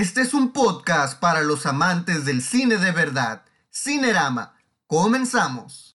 Este es un podcast para los amantes del cine de verdad. Cinerama. Comenzamos.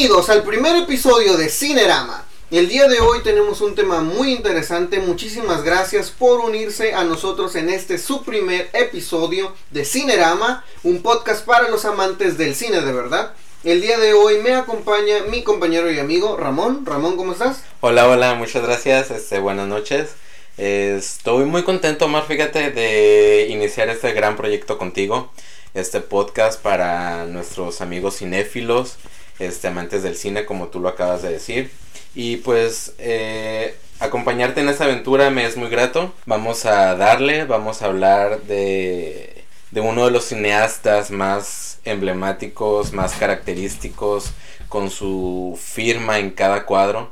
Bienvenidos al primer episodio de Cinerama. El día de hoy tenemos un tema muy interesante. Muchísimas gracias por unirse a nosotros en este su primer episodio de Cinerama, un podcast para los amantes del cine de verdad. El día de hoy me acompaña mi compañero y amigo Ramón. Ramón, ¿cómo estás? Hola, hola, muchas gracias. Este, buenas noches. Estoy muy contento, Mar, fíjate, de iniciar este gran proyecto contigo. Este podcast para nuestros amigos cinéfilos este, amantes del cine, como tú lo acabas de decir. Y pues eh, acompañarte en esta aventura me es muy grato. Vamos a darle, vamos a hablar de, de uno de los cineastas más emblemáticos, más característicos, con su firma en cada cuadro.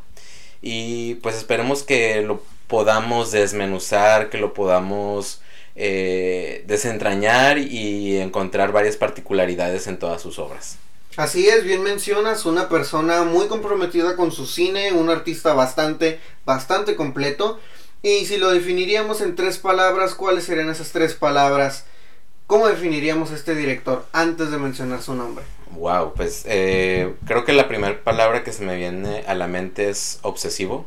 Y pues esperemos que lo podamos desmenuzar, que lo podamos eh, desentrañar y encontrar varias particularidades en todas sus obras. Así es, bien mencionas, una persona muy comprometida con su cine, un artista bastante, bastante completo. Y si lo definiríamos en tres palabras, ¿cuáles serían esas tres palabras? ¿Cómo definiríamos a este director antes de mencionar su nombre? Wow, pues eh, creo que la primera palabra que se me viene a la mente es obsesivo,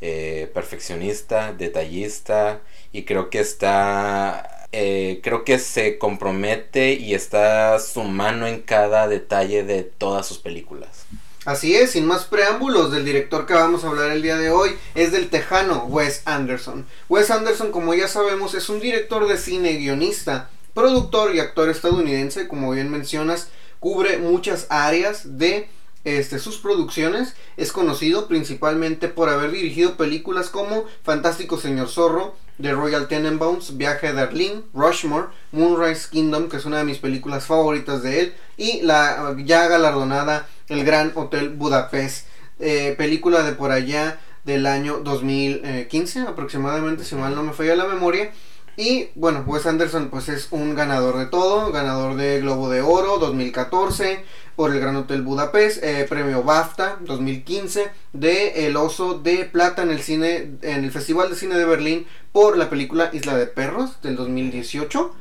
eh, perfeccionista, detallista y creo que está eh, creo que se compromete y está su mano en cada detalle de todas sus películas. Así es, sin más preámbulos, del director que vamos a hablar el día de hoy es del tejano Wes Anderson. Wes Anderson, como ya sabemos, es un director de cine, guionista, productor y actor estadounidense, como bien mencionas, cubre muchas áreas de este, sus producciones. Es conocido principalmente por haber dirigido películas como Fantástico Señor Zorro, The Royal Tenenbaums, Viaje de Arlene, Rushmore, Moonrise Kingdom, que es una de mis películas favoritas de él, y la ya galardonada El Gran Hotel Budapest, eh, película de por allá del año 2015 aproximadamente, si mal no me falla la memoria. Y bueno, Wes Anderson pues es un ganador de todo, ganador de Globo de Oro 2014, por el Gran Hotel Budapest, eh, premio BAFTA 2015 de El Oso de Plata en el cine en el Festival de Cine de Berlín por la película Isla de Perros del 2018.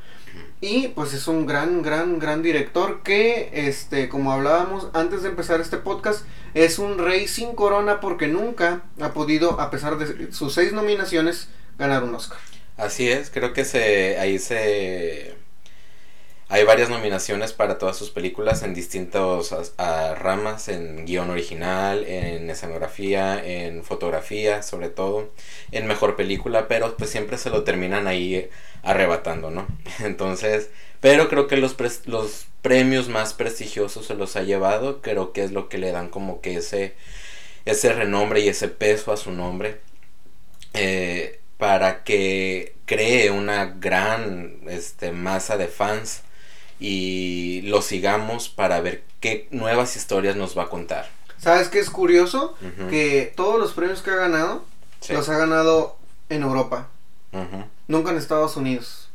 Y pues es un gran, gran, gran director que, este, como hablábamos antes de empezar este podcast, es un rey sin corona porque nunca ha podido, a pesar de sus seis nominaciones, ganar un Oscar. Así es, creo que se, ahí se hay varias nominaciones para todas sus películas en distintas ramas, en guion original, en escenografía, en fotografía, sobre todo, en mejor película, pero pues siempre se lo terminan ahí arrebatando, ¿no? Entonces, pero creo que los, los premios más prestigiosos se los ha llevado, creo que es lo que le dan como que ese, ese renombre y ese peso a su nombre. Eh, para que cree una gran este, masa de fans y lo sigamos para ver qué nuevas historias nos va a contar. ¿Sabes qué es curioso? Que todos los premios que ha ganado los ha ganado en Europa. Nunca en Estados Unidos.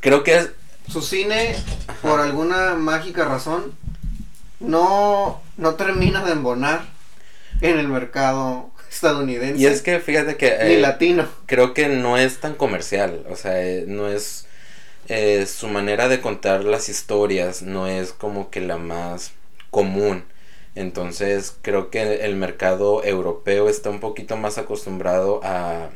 Creo que su cine, por alguna mágica razón, no, no termina de embonar en el mercado estadounidense. Y es que fíjate que... ni eh, latino. Creo que no es tan comercial. O sea, eh, no es eh, su manera de contar las historias no es como que la más común. Entonces creo que el mercado europeo está un poquito más acostumbrado a,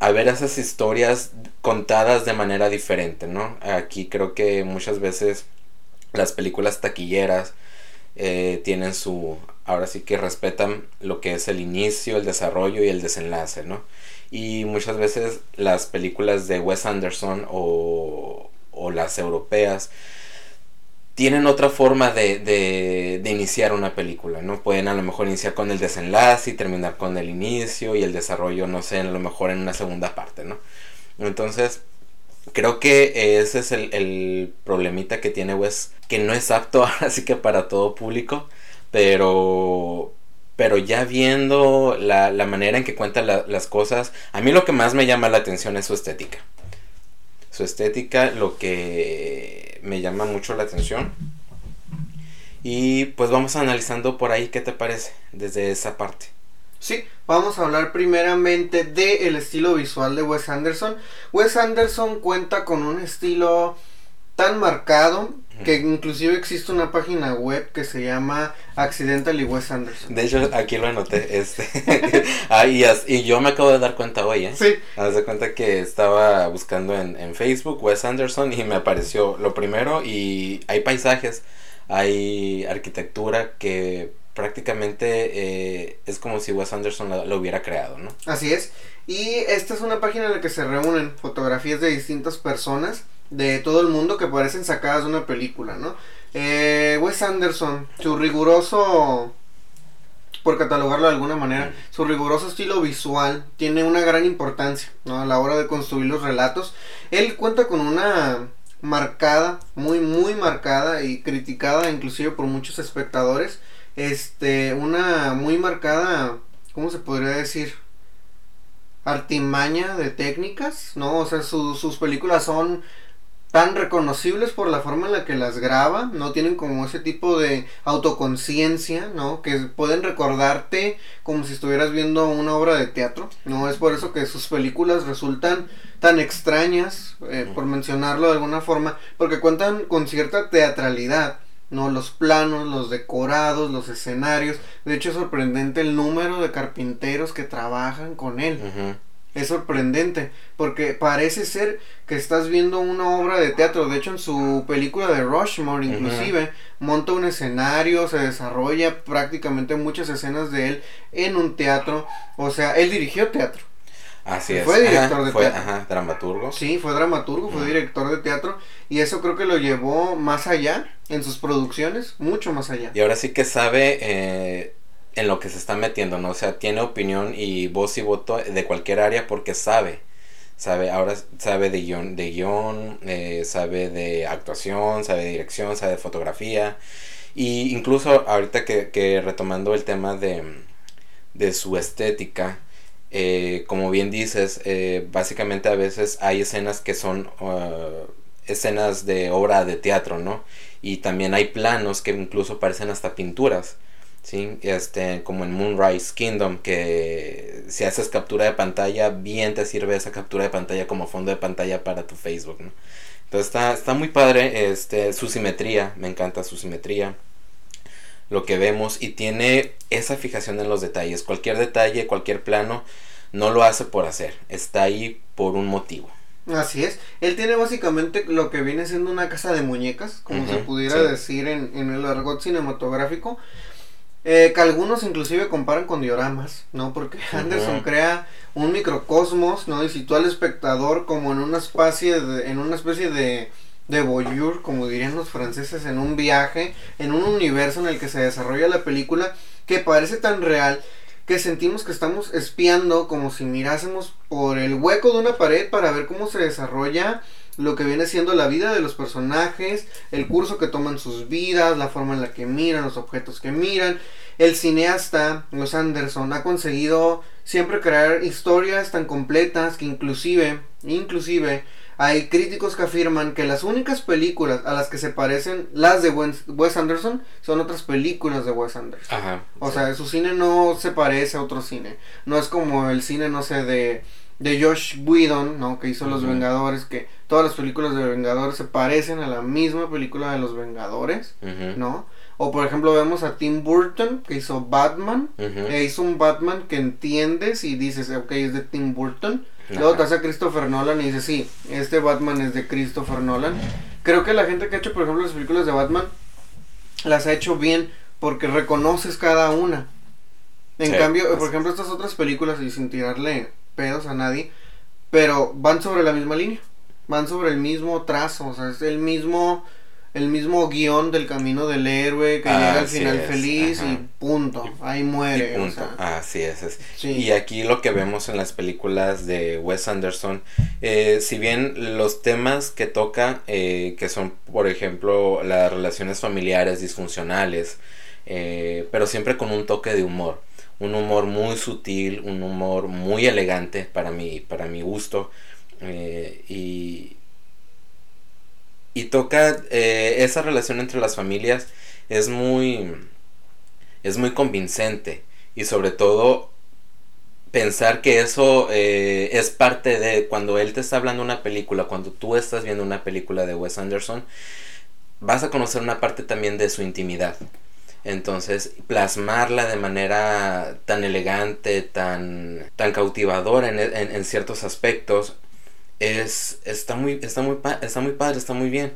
a ver esas historias contadas de manera diferente, ¿no? Aquí creo que muchas veces las películas taquilleras eh, tienen su, ahora sí que respetan lo que es el inicio, el desarrollo y el desenlace, ¿no? Y muchas veces las películas de Wes Anderson o, o las europeas tienen otra forma de, de, iniciar una película, ¿no? Pueden a lo mejor iniciar con el desenlace y terminar con el inicio y el desarrollo, no sé, a lo mejor en una segunda parte, ¿no? Entonces, creo que ese es el, el problemita que tiene Wes, que no es apto así que para todo público, pero pero ya viendo la, la manera en que cuenta las cosas, a mí lo que más me llama la atención es su estética. Su estética, lo que me llama mucho la atención. Y pues vamos analizando por ahí qué te parece desde esa parte. Sí, vamos a hablar primeramente del estilo visual de Wes Anderson. Wes Anderson cuenta con un estilo tan marcado que inclusive existe una página web que se llama Accidentally Wes Anderson. De hecho, aquí lo anoté. Este. ah, y, yo me acabo de dar cuenta hoy, ¿eh? Sí. Haz de cuenta que estaba buscando en, en Facebook Wes Anderson y me apareció lo primero y hay paisajes, hay arquitectura que prácticamente eh, es como si Wes Anderson lo, hubiera creado, ¿no? Así es. Y esta es una página en la que se reúnen fotografías de distintas personas de todo el mundo que parecen sacadas de una película, ¿no? Eh, Wes Anderson, su riguroso, por catalogarlo de alguna manera, su riguroso estilo visual tiene una gran importancia, ¿no? A la hora de construir los relatos. Él cuenta con una marcada, muy, muy marcada y criticada inclusive por muchos espectadores, este, una muy marcada, ¿cómo se podría decir? artimaña de técnicas, ¿no? O sea, sus películas son tan reconocibles por la forma en la que las graba, no tienen como ese tipo de autoconciencia, ¿no? Que pueden recordarte como si estuvieras viendo una obra de teatro, ¿no? Es por eso que sus películas resultan tan extrañas, eh, por mencionarlo de alguna forma, porque cuentan con cierta teatralidad, ¿no? Los planos, los decorados, los escenarios, de hecho es sorprendente el número de carpinteros que trabajan con él. Es sorprendente, porque parece ser que estás viendo una obra de teatro. De hecho, en su película de Rushmore, inclusive, monta un escenario, se desarrolla prácticamente muchas escenas de él en un teatro. O sea, él dirigió teatro. Así es. Fue director de teatro. Ajá, dramaturgo. Sí, fue dramaturgo, fue director de teatro. Y eso creo que lo llevó más allá en sus producciones, mucho más allá. Y ahora sí que sabe eh, en lo que se está metiendo, ¿no? O sea, tiene opinión y voz y voto de cualquier área porque sabe. Sabe, ahora sabe de guion, de guion eh, sabe de actuación, sabe de dirección, sabe de fotografía. Y incluso ahorita que, retomando el tema de, de su estética, eh, como bien dices, eh, básicamente a veces hay escenas que son uh, escenas de obra de teatro, ¿no? Y también hay planos que incluso parecen hasta pinturas. ¿Sí? Este, como en Moonrise Kingdom, que si haces captura de pantalla, bien te sirve esa captura de pantalla como fondo de pantalla para tu Facebook, ¿no? Entonces está, está muy padre, este, su simetría, me encanta su simetría, lo que vemos, y tiene esa fijación en los detalles, cualquier detalle, cualquier plano, no lo hace por hacer, está ahí por un motivo. Así es. Él tiene básicamente lo que viene siendo una casa de muñecas, como se pudiera decir en, en, el argot cinematográfico. Eh, que algunos inclusive comparan con dioramas, ¿no? Porque Anderson crea un microcosmos, ¿no? Y sitúa al espectador como en una especie de, en una especie de, de voyeur, como dirían los franceses, en un viaje, en un universo en el que se desarrolla la película, que parece tan real que sentimos que estamos espiando como si mirásemos por el hueco de una pared para ver cómo se desarrolla lo que viene siendo la vida de los personajes, el curso que toman sus vidas, la forma en la que miran, los objetos que miran. El cineasta, Los Anderson, ha conseguido siempre crear historias tan completas que inclusive, inclusive, hay críticos que afirman que las únicas películas a las que se parecen las de Wes Anderson son otras películas de Wes Anderson. Ajá, o sea, su cine no se parece a otro cine. No es como el cine, no sé, de de Josh Whedon, ¿no? Que hizo Los Vengadores, que todas las películas de Vengadores se parecen a la misma película de Los Vengadores, ¿no? O por ejemplo vemos a Tim Burton, que hizo Batman, e hizo un Batman que entiendes y dices, ok, es de Tim Burton. Luego te hace a Christopher Nolan y dices, sí, este Batman es de Christopher Nolan. Creo que la gente que ha hecho, por ejemplo, las películas de Batman, las ha hecho bien porque reconoces cada una. En cambio, por ejemplo, estas otras películas, y sin tirarle pedos a nadie, pero van sobre la misma línea, van sobre el mismo trazo, o sea, es el mismo el mismo guion del camino del héroe que Ah, llega al final es, feliz ajá. y punto, ahí muere. Y o sea, Así es. es. sí. Y aquí lo que vemos en las películas de Wes Anderson, eh, si bien los temas que toca, eh, que son, por ejemplo, las relaciones familiares disfuncionales, eh, pero siempre con un toque de humor. Un humor muy sutil, un humor muy elegante para mi, para mi gusto. eh, y, y toca eh, esa relación entre las familias es muy es muy convincente y sobre todo pensar que eso eh, es parte de cuando él te está hablando una película cuando tú estás viendo una película de Wes Anderson vas a conocer una parte también de su intimidad entonces plasmarla de manera tan elegante tan tan cautivadora en, en- ciertos aspectos es está muy está muy está muy padre está muy bien.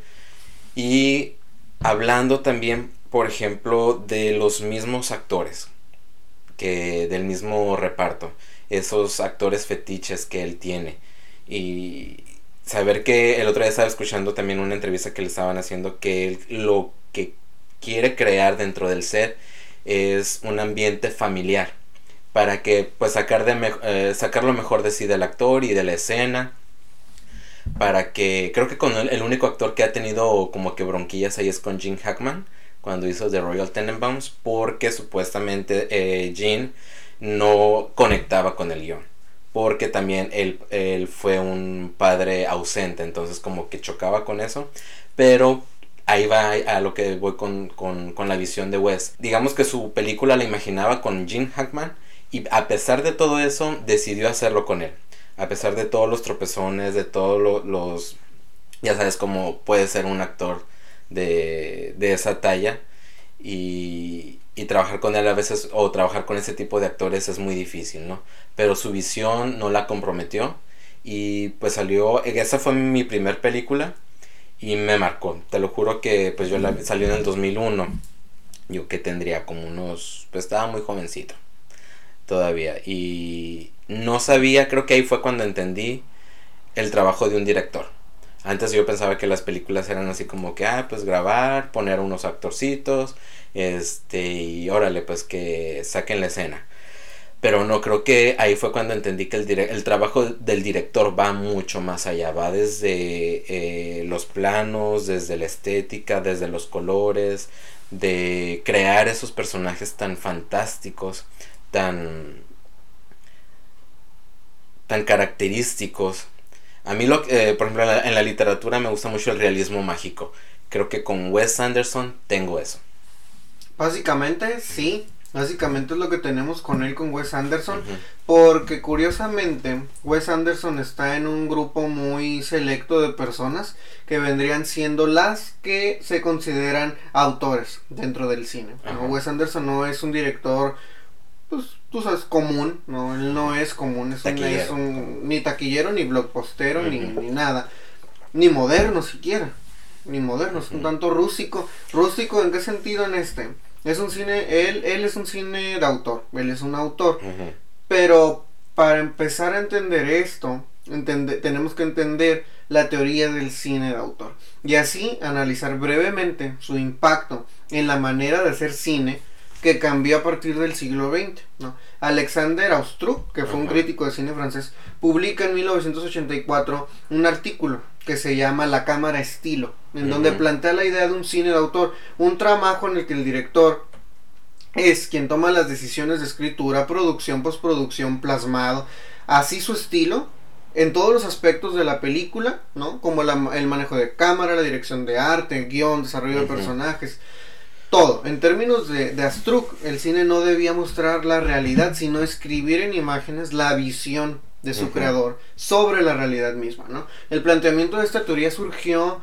Y hablando también por ejemplo de los mismos actores que del mismo reparto esos actores fetiches que él tiene. Y saber que el otro día estaba escuchando también una entrevista que le estaban haciendo que él lo que quiere crear dentro del set es un ambiente familiar para que pues sacar de eh, sacar lo mejor de sí del actor y de la escena para que creo que con el, el único actor que ha tenido como que bronquillas ahí es con Gene Hackman cuando hizo The Royal Tenenbaums porque supuestamente eh, Gene no conectaba con el guion porque también él, él fue un padre ausente entonces como que chocaba con eso pero ahí va a lo que voy con, con, con la visión de Wes digamos que su película la imaginaba con Gene Hackman y a pesar de todo eso decidió hacerlo con él a pesar de todos los tropezones, de todos lo- los, ya sabes cómo puede ser un actor de, de esa talla y, y trabajar con él a veces o trabajar con ese tipo de actores es muy difícil, ¿no? Pero su visión no la comprometió y pues salió, esa fue mi primer película y me marcó, te lo juro que pues yo la salió en el 2001, yo que tendría como unos, pues estaba muy jovencito todavía y no sabía, creo que ahí fue cuando entendí el trabajo de un director. Antes yo pensaba que las películas eran así como que, ah, pues grabar, poner unos actorcitos, este, y órale, pues que saquen la escena. Pero no, creo que ahí fue cuando entendí que el, el trabajo del director va mucho más allá, va desde eh, los planos, desde la estética, desde los colores, de crear esos personajes tan fantásticos, tan tan característicos. A mí, lo, eh, por ejemplo, en la literatura me gusta mucho el realismo mágico. Creo que con Wes Anderson tengo eso. Básicamente, sí. Básicamente es lo que tenemos con él, con Wes Anderson. Porque curiosamente, Wes Anderson está en un grupo muy selecto de personas que vendrían siendo las que se consideran autores dentro del cine. Wes Anderson no es un director, pues tú sabes, común, ¿no? Él no es común, es, un, Taquillero. es un- ni taquillero, ni blockpostero, ni, Ujú. ni nada. Ni moderno siquiera. Ni moderno, es un tanto rústico. ¿Rústico en qué sentido en este? Es un cine, él, él es un cine de autor, él es un autor. Pero para empezar a entender esto, entende- tenemos que entender la teoría del cine de autor. Y así analizar brevemente su impacto en la manera de hacer cine que cambió a partir del siglo XX. ¿no? Alexander Austruc, que fue un crítico de cine francés, publica en 1984 un artículo que se llama La Cámara Estilo, en donde plantea la idea de un cine de autor, un trabajo en el que el director es quien toma las decisiones de escritura, producción, postproducción, plasmado, así su estilo en todos los aspectos de la película, ¿no? Como la- el manejo de cámara, la dirección de arte, guion, desarrollo de personajes, todo. En términos de, de Astruc, el cine no debía mostrar la realidad, sino escribir en imágenes la visión de su creador sobre la realidad misma, ¿no? El planteamiento de esta teoría surgió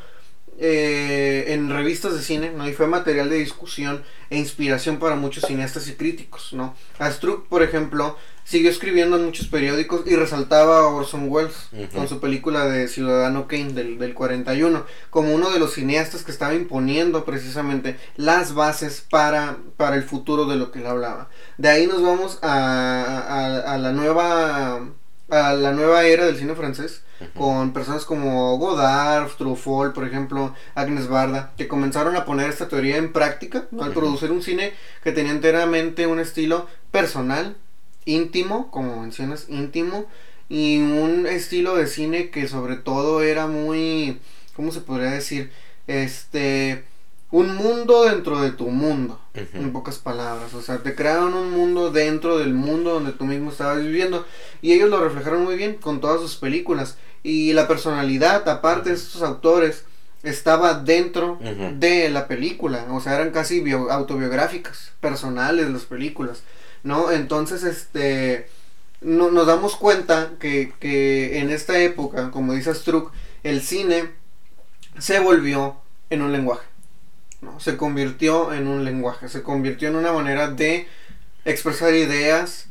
eh, en revistas de cine, ¿no? Y fue material de discusión e inspiración para muchos cineastas y críticos, ¿no? Astruc, por ejemplo, siguió escribiendo en muchos periódicos y resaltaba a Orson Welles con su película de Ciudadano Kane del, del 41 como uno de los cineastas que estaba imponiendo precisamente las bases para, para el futuro de lo que él hablaba. De ahí nos vamos a, a, a la nueva a la nueva era del cine francés con personas como Godard, Truffaut, por ejemplo, Agnes Barda, que comenzaron a poner esta teoría en práctica al producir un cine que tenía enteramente un estilo personal, íntimo, como mencionas, íntimo, y un estilo de cine que sobre todo era muy, ¿cómo se podría decir? Este, un mundo dentro de tu mundo, en pocas palabras. O sea, te crearon un mundo dentro del mundo donde tú mismo estabas viviendo. Y ellos lo reflejaron muy bien con todas sus películas. Y la personalidad, aparte de estos autores, estaba dentro de la película. O sea, eran casi autobiográficas, personales las películas. ¿No? Entonces, este no, nos damos cuenta que, que, en esta época, como dice Struck, el cine se volvió en un lenguaje. ¿no? Se convirtió en un lenguaje, se convirtió en una manera de expresar ideas,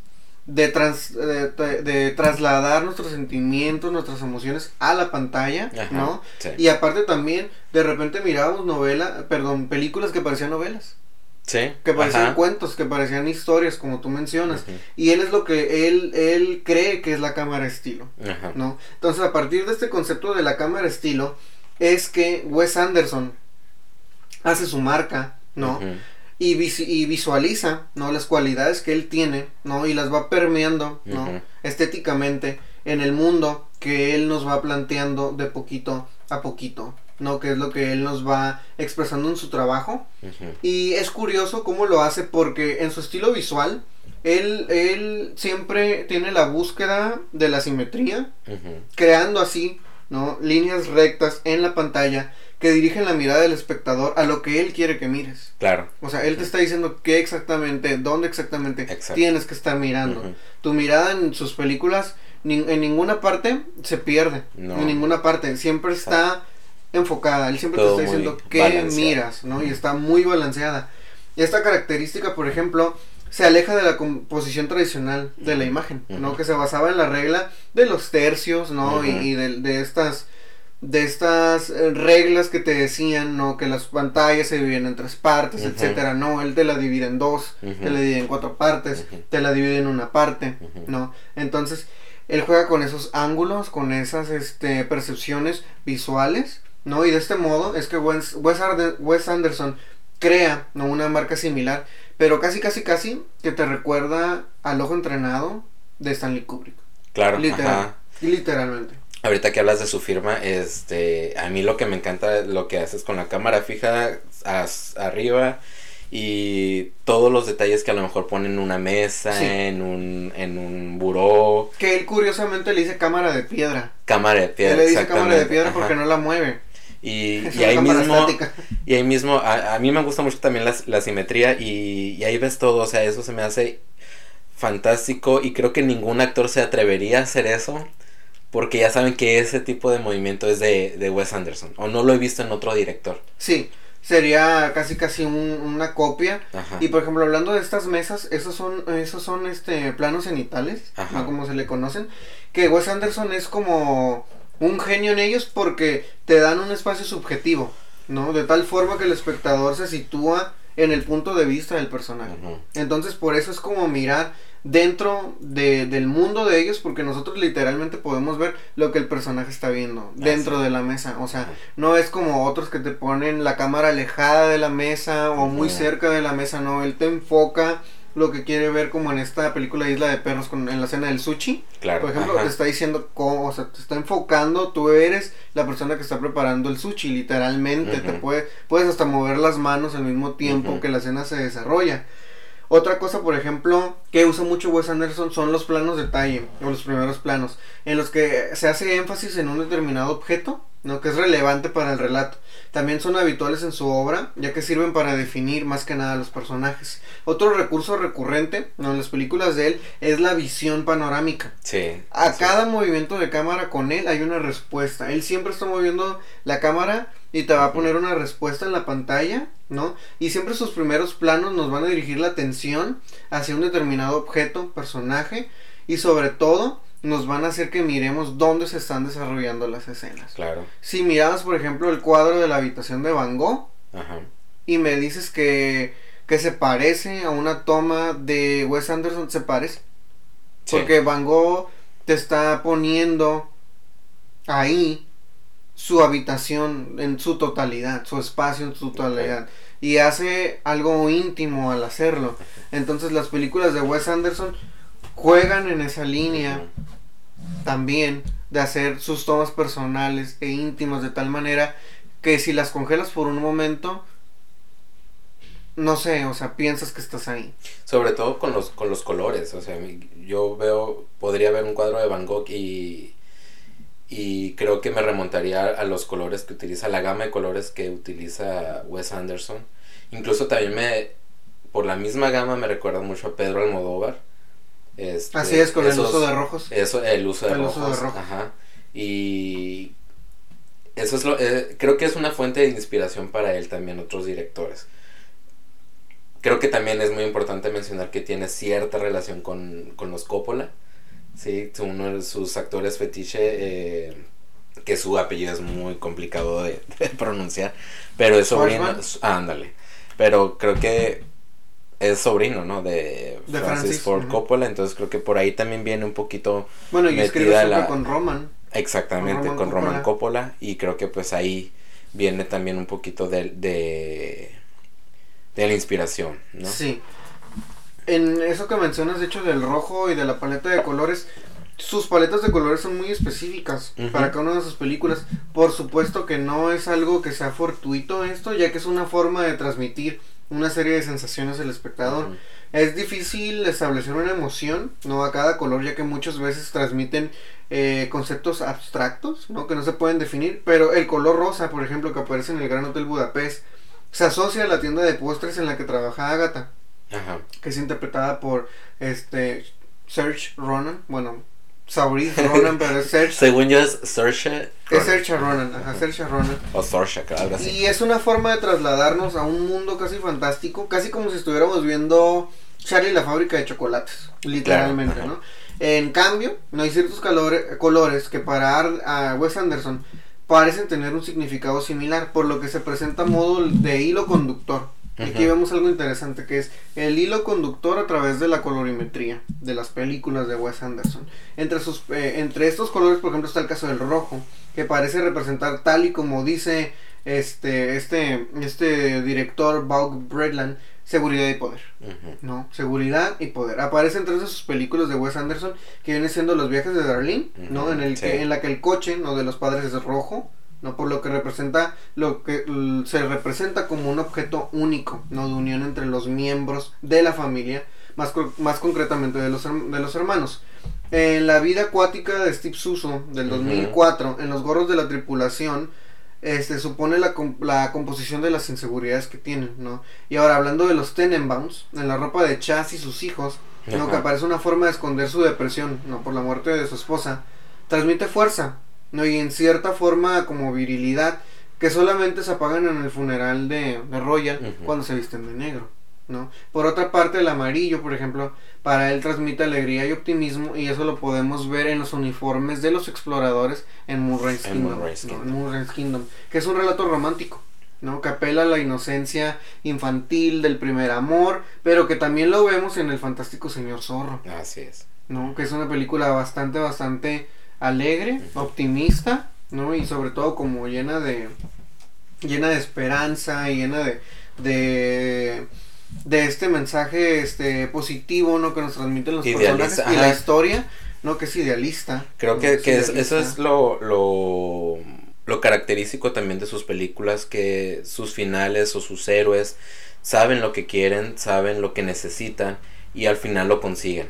de, de, trasladar nuestros sentimientos, nuestras emociones a la pantalla, ¿no? Y aparte también, de repente mirábamos novela, perdón, películas que parecían novelas. Que parecían cuentos, que parecían historias, como tú mencionas. Y él es lo que él, él cree que es la cámara estilo. ¿no? Entonces, a partir de este concepto de la cámara estilo, es que Wes Anderson hace su marca, ¿no? Y, y, visualiza, ¿no? Las cualidades que él tiene, ¿no? Y las va permeando, ¿no? Estéticamente en el mundo que él nos va planteando de poquito a poquito, ¿no? Que es lo que él nos va expresando en su trabajo. Y es curioso cómo lo hace porque en su estilo visual, él, él siempre tiene la búsqueda de la simetría, creando así, ¿no? Líneas rectas en la pantalla que dirigen la mirada del espectador a lo que él quiere que mires. Claro. O sea, él te está diciendo qué exactamente, dónde exactamente tienes que estar mirando. Tu mirada en sus películas en ninguna parte se pierde. En ninguna parte. Siempre está enfocada. Él siempre te está diciendo qué miras, ¿no? Y está muy balanceada. Y esta característica, por ejemplo, se aleja de la composición tradicional de la imagen, ¿no? Que se basaba en la regla de los tercios, ¿no? Y, de, estas de estas eh, reglas que te decían, ¿no? Que las pantallas se dividen en tres partes, etcétera, no, él te la divide en dos, te la divide en cuatro partes, te la divide en una parte, ¿no? Entonces, él juega con esos ángulos, con esas este, percepciones visuales ¿no? Y de este modo es que Wes, Wes, Anderson crea ¿no? una marca similar, pero casi, casi, casi que te recuerda al ojo entrenado de Stanley Kubrick. Claro, Literal, literalmente. Ahorita que hablas de su firma, este, a mí lo que me encanta lo que haces con la cámara fija arriba y todos los detalles que a lo mejor ponen en una mesa, en un en un buró. Que él curiosamente le dice cámara de piedra. Cámara de piedra. Él le dice cámara de piedra porque no la mueve. Y, ahí mismo, y ahí mismo, a, mí me gusta mucho también la, la simetría y, ahí ves todo, o sea, eso se me hace fantástico y creo que ningún actor se atrevería a hacer eso porque ya saben que ese tipo de movimiento es de, de Wes Anderson o no lo he visto en otro director. Sí, sería casi casi una copia y por ejemplo hablando de estas mesas esos son esos son este planos cenitales como se le conocen que Wes Anderson es como un genio en ellos porque te dan un espacio subjetivo, ¿no? De tal forma que el espectador se sitúa en el punto de vista del personaje. Entonces, por eso es como mirar dentro de, del mundo de ellos, porque nosotros literalmente podemos ver lo que el personaje está viendo dentro de la mesa. O sea, no es como otros que te ponen la cámara alejada de la mesa o muy cerca de la mesa, no, él te enfoca lo que quiere ver como en esta película Isla de Perros con, en la escena del sushi. Claro. Por ejemplo, te está diciendo cómo, o sea, te está enfocando, tú eres la persona que está preparando el sushi, literalmente. Te puede, puedes hasta mover las manos al mismo tiempo que la escena se desarrolla. Otra cosa, por ejemplo, que usa mucho Wes Anderson son los planos de detalle, o los primeros planos, en los que se hace énfasis en un determinado objeto ¿no? que es relevante para el relato. También son habituales en su obra, ya que sirven para definir más que nada los personajes. Otro recurso recurrente en las películas de él es la visión panorámica. Sí. A cada movimiento de cámara con él hay una respuesta. Él siempre está moviendo la cámara y te va a poner una respuesta en la pantalla, ¿no? Y siempre sus primeros planos nos van a dirigir la atención hacia un determinado objeto, personaje y sobre todo nos van a hacer que miremos dónde se están desarrollando las escenas. Claro. Si miramos, por ejemplo, el cuadro de la habitación de Van Gogh y me dices que, que se parece a una toma de Wes Anderson, se parece. Porque Van Gogh te está poniendo ahí su habitación en su totalidad, su espacio en su totalidad. Y hace algo íntimo al hacerlo. Entonces las películas de Wes Anderson juegan en esa línea también de hacer sus tomas personales e íntimas de tal manera que si las congelas por un momento, no sé, o sea, piensas que estás ahí. Sobre todo con los, con los colores, o sea, yo veo, podría ver un cuadro de Van Gogh y, y creo que me remontaría a los colores que utiliza, la gama de colores que utiliza Wes Anderson. Incluso también me, por la misma gama me recuerda mucho a Pedro Almodóvar. Este, Así es, con el uso de rojos. Eso, el uso de rojos. Ajá. Y eso es lo, eh, creo que es una fuente de inspiración para él también, otros directores. Creo que también es muy importante mencionar que tiene cierta relación con, los Coppola. Sí, uno de sus actores fetiche, eh, que su apellido es muy complicado de, pronunciar, pero es sobrino. ándale. Pero creo que es sobrino, ¿no? De, Francis, Ford Coppola, entonces creo que por ahí también viene un poquito. Bueno, y escribe la... con Roman. Exactamente, con Roman, Coppola. Y creo que pues ahí viene también un poquito de, de, de la inspiración, ¿no? Sí. En eso que mencionas, de hecho, del rojo y de la paleta de colores, sus paletas de colores son muy específicas para cada una de sus películas. Por supuesto que no es algo que sea fortuito esto, ya que es una forma de transmitir una serie de sensaciones al espectador. Es difícil establecer una emoción, ¿no? A cada color, ya que muchas veces transmiten eh, conceptos abstractos, ¿no? Que no se pueden definir, pero el color rosa, por ejemplo, que aparece en el Gran Hotel Budapest, se asocia a la tienda de postres en la que trabaja Agatha, que es interpretada por este Serge Ronan, bueno, Saurit Ronan, pero es Serge. Según yo es Saoirse Es Serge Ronan, ajá, Serge Ronan. O algo así. Y es una forma de trasladarnos a un mundo casi fantástico, casi como si estuviéramos viendo Charlie la fábrica de chocolates, literalmente, ¿no? En cambio, no hay ciertos colores que para a Wes Anderson parecen tener un significado similar, por lo que se presenta modo de hilo conductor. Aquí vemos algo interesante que es el hilo conductor a través de la colorimetría de las películas de Wes Anderson. Entre, sus, eh, entre estos colores, por ejemplo, está el caso del rojo, que parece representar tal y como dice este, este, este director Bob Bredland, seguridad y poder. ¿No? Seguridad y poder. Aparece entre sus películas de Wes Anderson, que viene siendo Los viajes de Darlene, ¿no? En, el que, en la que el coche, ¿no? De los padres es rojo no por lo que representa lo que se representa como un objeto único no de unión entre los miembros de la familia más, más concretamente de los, de los hermanos. En la vida acuática de Steve Suso del 2004 en los gorros de la tripulación este supone la, la composición de las inseguridades que tienen no y ahora hablando de los Tenenbaums en la ropa de Chas y sus hijos no que aparece una forma de esconder su depresión no por la muerte de su esposa transmite fuerza ¿no? Y en cierta forma como virilidad, que solamente se apagan en el funeral de, Royal cuando se visten de negro, ¿no? Por otra parte, el amarillo, por ejemplo, para él transmite alegría y optimismo y eso lo podemos ver en los uniformes de los exploradores en Moonrise Kingdom, Kingdom, que es un relato romántico. ¿no? que apela a la inocencia infantil del primer amor, pero que también lo vemos en el fantástico señor zorro. Así es. ¿no? Que es una película bastante, bastante alegre, optimista, ¿no? Y sobre todo como llena de llena de esperanza y llena de, de de este mensaje este positivo, ¿no? Que nos transmiten los personajes y la historia, ¿no? Que es idealista. Creo que, eso es lo, lo, lo característico también de sus películas, que sus finales o sus héroes saben lo que quieren, saben lo que necesitan y al final lo consiguen.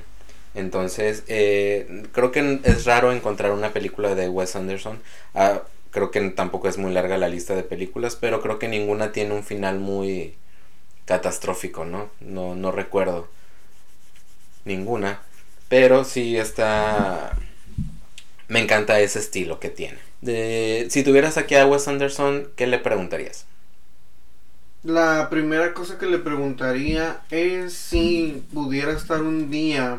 Entonces, eh, creo que es raro encontrar una película de Wes Anderson. Ah, creo que tampoco es muy larga la lista de películas, pero creo que ninguna tiene un final muy catastrófico, ¿no? No, recuerdo ninguna. Pero sí está... Me encanta ese estilo que tiene. Si tuvieras aquí a Wes Anderson, ¿qué le preguntarías? La primera cosa que le preguntaría es si pudiera estar un día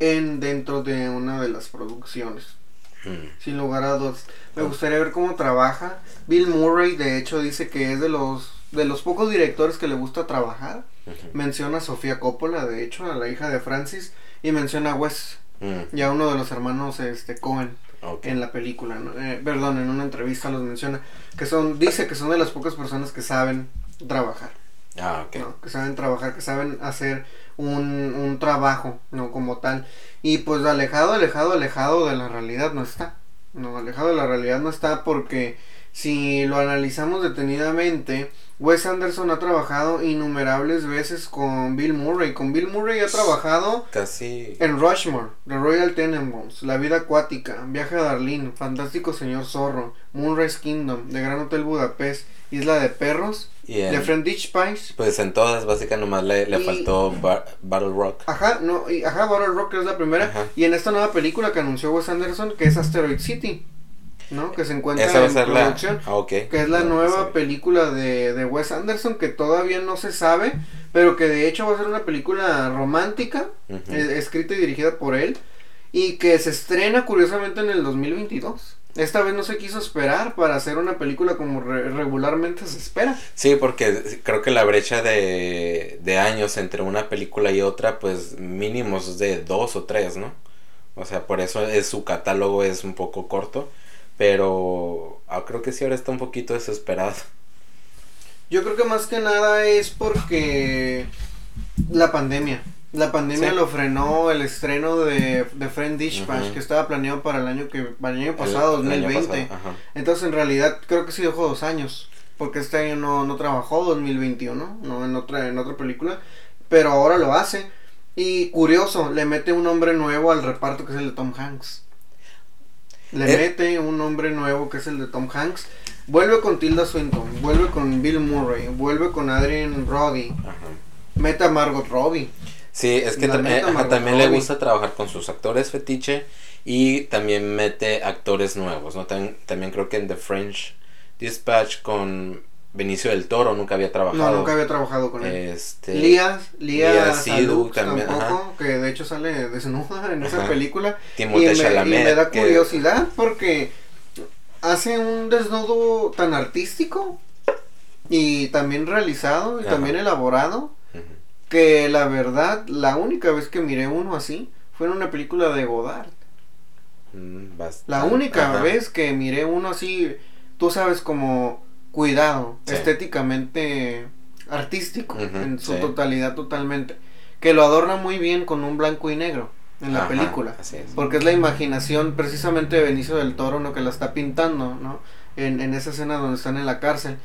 en dentro de una de las producciones. Hmm. Sin lugar a dudas. Me gustaría ver cómo trabaja. Bill Murray, de hecho, dice que es de los de los pocos directores que le gusta trabajar. Menciona a Sofía Coppola, de hecho, a la hija de Francis, y menciona a Wes, hmm. y a uno de los hermanos este Cohen. en la película, eh, perdón, en una entrevista los menciona, que son, dice que son de las pocas personas que saben trabajar. Ah, ok. Que saben trabajar, que saben hacer un, un trabajo, ¿no? Como tal. Y pues alejado, alejado, alejado de la realidad no está. No, alejado de la realidad no está porque si lo analizamos detenidamente, Wes Anderson ha trabajado innumerables veces con Bill Murray. Con Bill Murray ha trabajado casi en Rushmore, The Royal Tenenbaums, La Vida Acuática, Viaje a Darlene, Fantástico Señor Zorro, Moonrise Kingdom, The Gran Hotel Budapest, Isla de Perros, y The Friendly Spice. Pues en todas, básicamente nomás le, le faltó Battle Rock. Ajá, no, y, ajá, Battle Rock es la primera. Y en esta nueva película que anunció Wes Anderson, que es Asteroid City. ¿No? Que se encuentra en producción. Ah, que es la nueva película de, de Wes Anderson que todavía no se sabe, pero que de hecho va a ser una película romántica, eh, escrita y dirigida por él, y que se estrena curiosamente en el 2022. Esta vez no se quiso esperar para hacer una película como regularmente se espera. Sí, porque creo que la brecha de, de años entre una película y otra, pues mínimos de dos o tres, ¿no? O sea, por eso es, su catálogo es un poco corto. Pero ah, creo que sí ahora está un poquito desesperado. Yo creo que más que nada es porque la pandemia. La pandemia lo frenó el estreno de, de Friend Dispatch, que estaba planeado para el año que para el año pasado, 2020. Entonces, en realidad, creo que sí dejó dos años. Porque este año no, no trabajó, 2021, no en otra, en otra película. Pero ahora lo hace. Y curioso, le mete un nombre nuevo al reparto que es el de Tom Hanks. Le eh. mete un nombre nuevo que es el de Tom Hanks. Vuelve con Tilda Swinton, vuelve con Bill Murray, vuelve con Adrian Brody. Mete a Margot Robbie. Sí, es que también, también le gusta trabajar con sus actores fetiche y también mete actores nuevos, ¿no? también creo que en The French Dispatch con Benicio del Toro nunca había trabajado. No, nunca había trabajado con él. Este, Lía, Lía, también, tampoco, que de hecho sale desnuda en esa película. y me, y me da curiosidad porque hace un desnudo tan artístico y también realizado y también elaborado que la verdad la única vez que miré uno así fue en una película de Godard. Mm, la única vez que miré uno así, tú sabes como cuidado, estéticamente artístico, en su totalidad totalmente, que lo adorna muy bien con un blanco y negro en la película, porque es la imaginación precisamente de Benicio del Toro lo que la está pintando, ¿no? En, en esa escena donde están en la cárcel.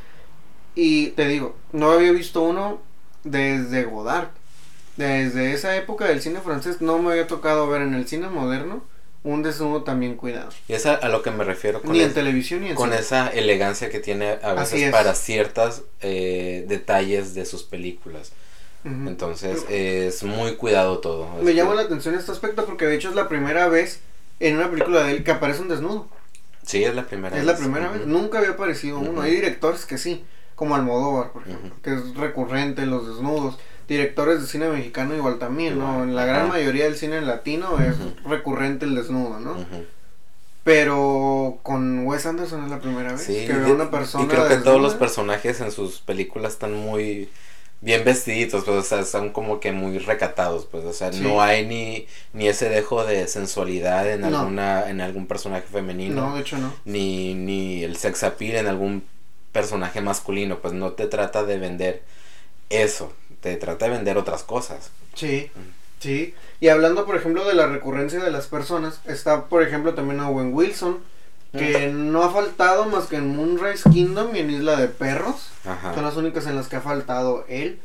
Y te digo, no había visto uno desde Godard. Desde esa época del cine francés no me había tocado ver en el cine moderno un desnudo también cuidado. Y es a, lo que me refiero con, ni en televisión ni en con esa elegancia que tiene a veces para ciertos eh, detalles de sus películas. Entonces es muy cuidado todo. Me llama la atención este aspecto porque de hecho es la primera vez en una película de él que aparece un desnudo. Sí, es la primera vez. Es la primera vez. Nunca había aparecido uno. Hay directores que sí, como Almodóvar, por ejemplo, que es recurrente los desnudos directores de cine mexicano igual también, ¿no? En la gran mayoría del cine latino es recurrente el desnudo, ¿no? Pero con Wes Anderson es la primera vez que veo una persona. Y creo que todos los personajes en sus películas están muy bien vestiditos, pues, o sea, están como que muy recatados, pues, o sea, no hay ni, ni ese dejo de sensualidad en alguna, en algún personaje femenino. No, de hecho no. Ni, ni el sex appeal en algún personaje masculino, pues no te trata de vender eso, te trata de vender otras cosas. Sí, sí. Y hablando, por ejemplo, de la recurrencia de las personas, está, por ejemplo, también Owen Wilson, que no ha faltado más que en Moonrise Kingdom y en Isla de Perros. Son las únicas en las que ha faltado él.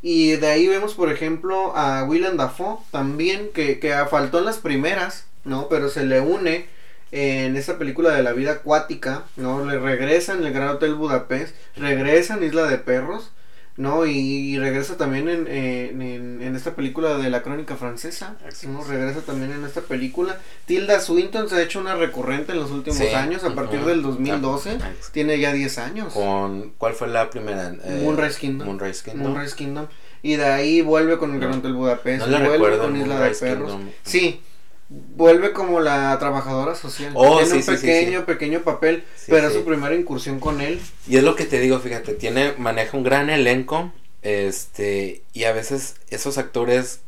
Y de ahí vemos, por ejemplo, a Willem Dafoe también, que, que faltó en las primeras, ¿no? Pero se le une en esta película de la vida acuática, ¿no? Le regresa en el Gran Hotel Budapest, regresa en Isla de Perros no, y, regresa también en, en, en, esta película de la crónica francesa. ¿no? Regresa también en esta película. Tilda Swinton se ha hecho una recurrente en los últimos años, a partir del 2012. Tiene ya 10 años. Con, ¿Cuál fue la primera? Eh, Moonrise Kingdom. Moonrise Kingdom. Moonrise Kingdom. Y de ahí vuelve con el Gran Hotel Budapest. vuelve con Isla de Perros. Sí, vuelve como la trabajadora social. Oh, tiene un pequeño, pequeño papel, pero es su primera incursión con él. Y es lo que te digo, fíjate, tiene, maneja un gran elenco, este, y a veces esos actores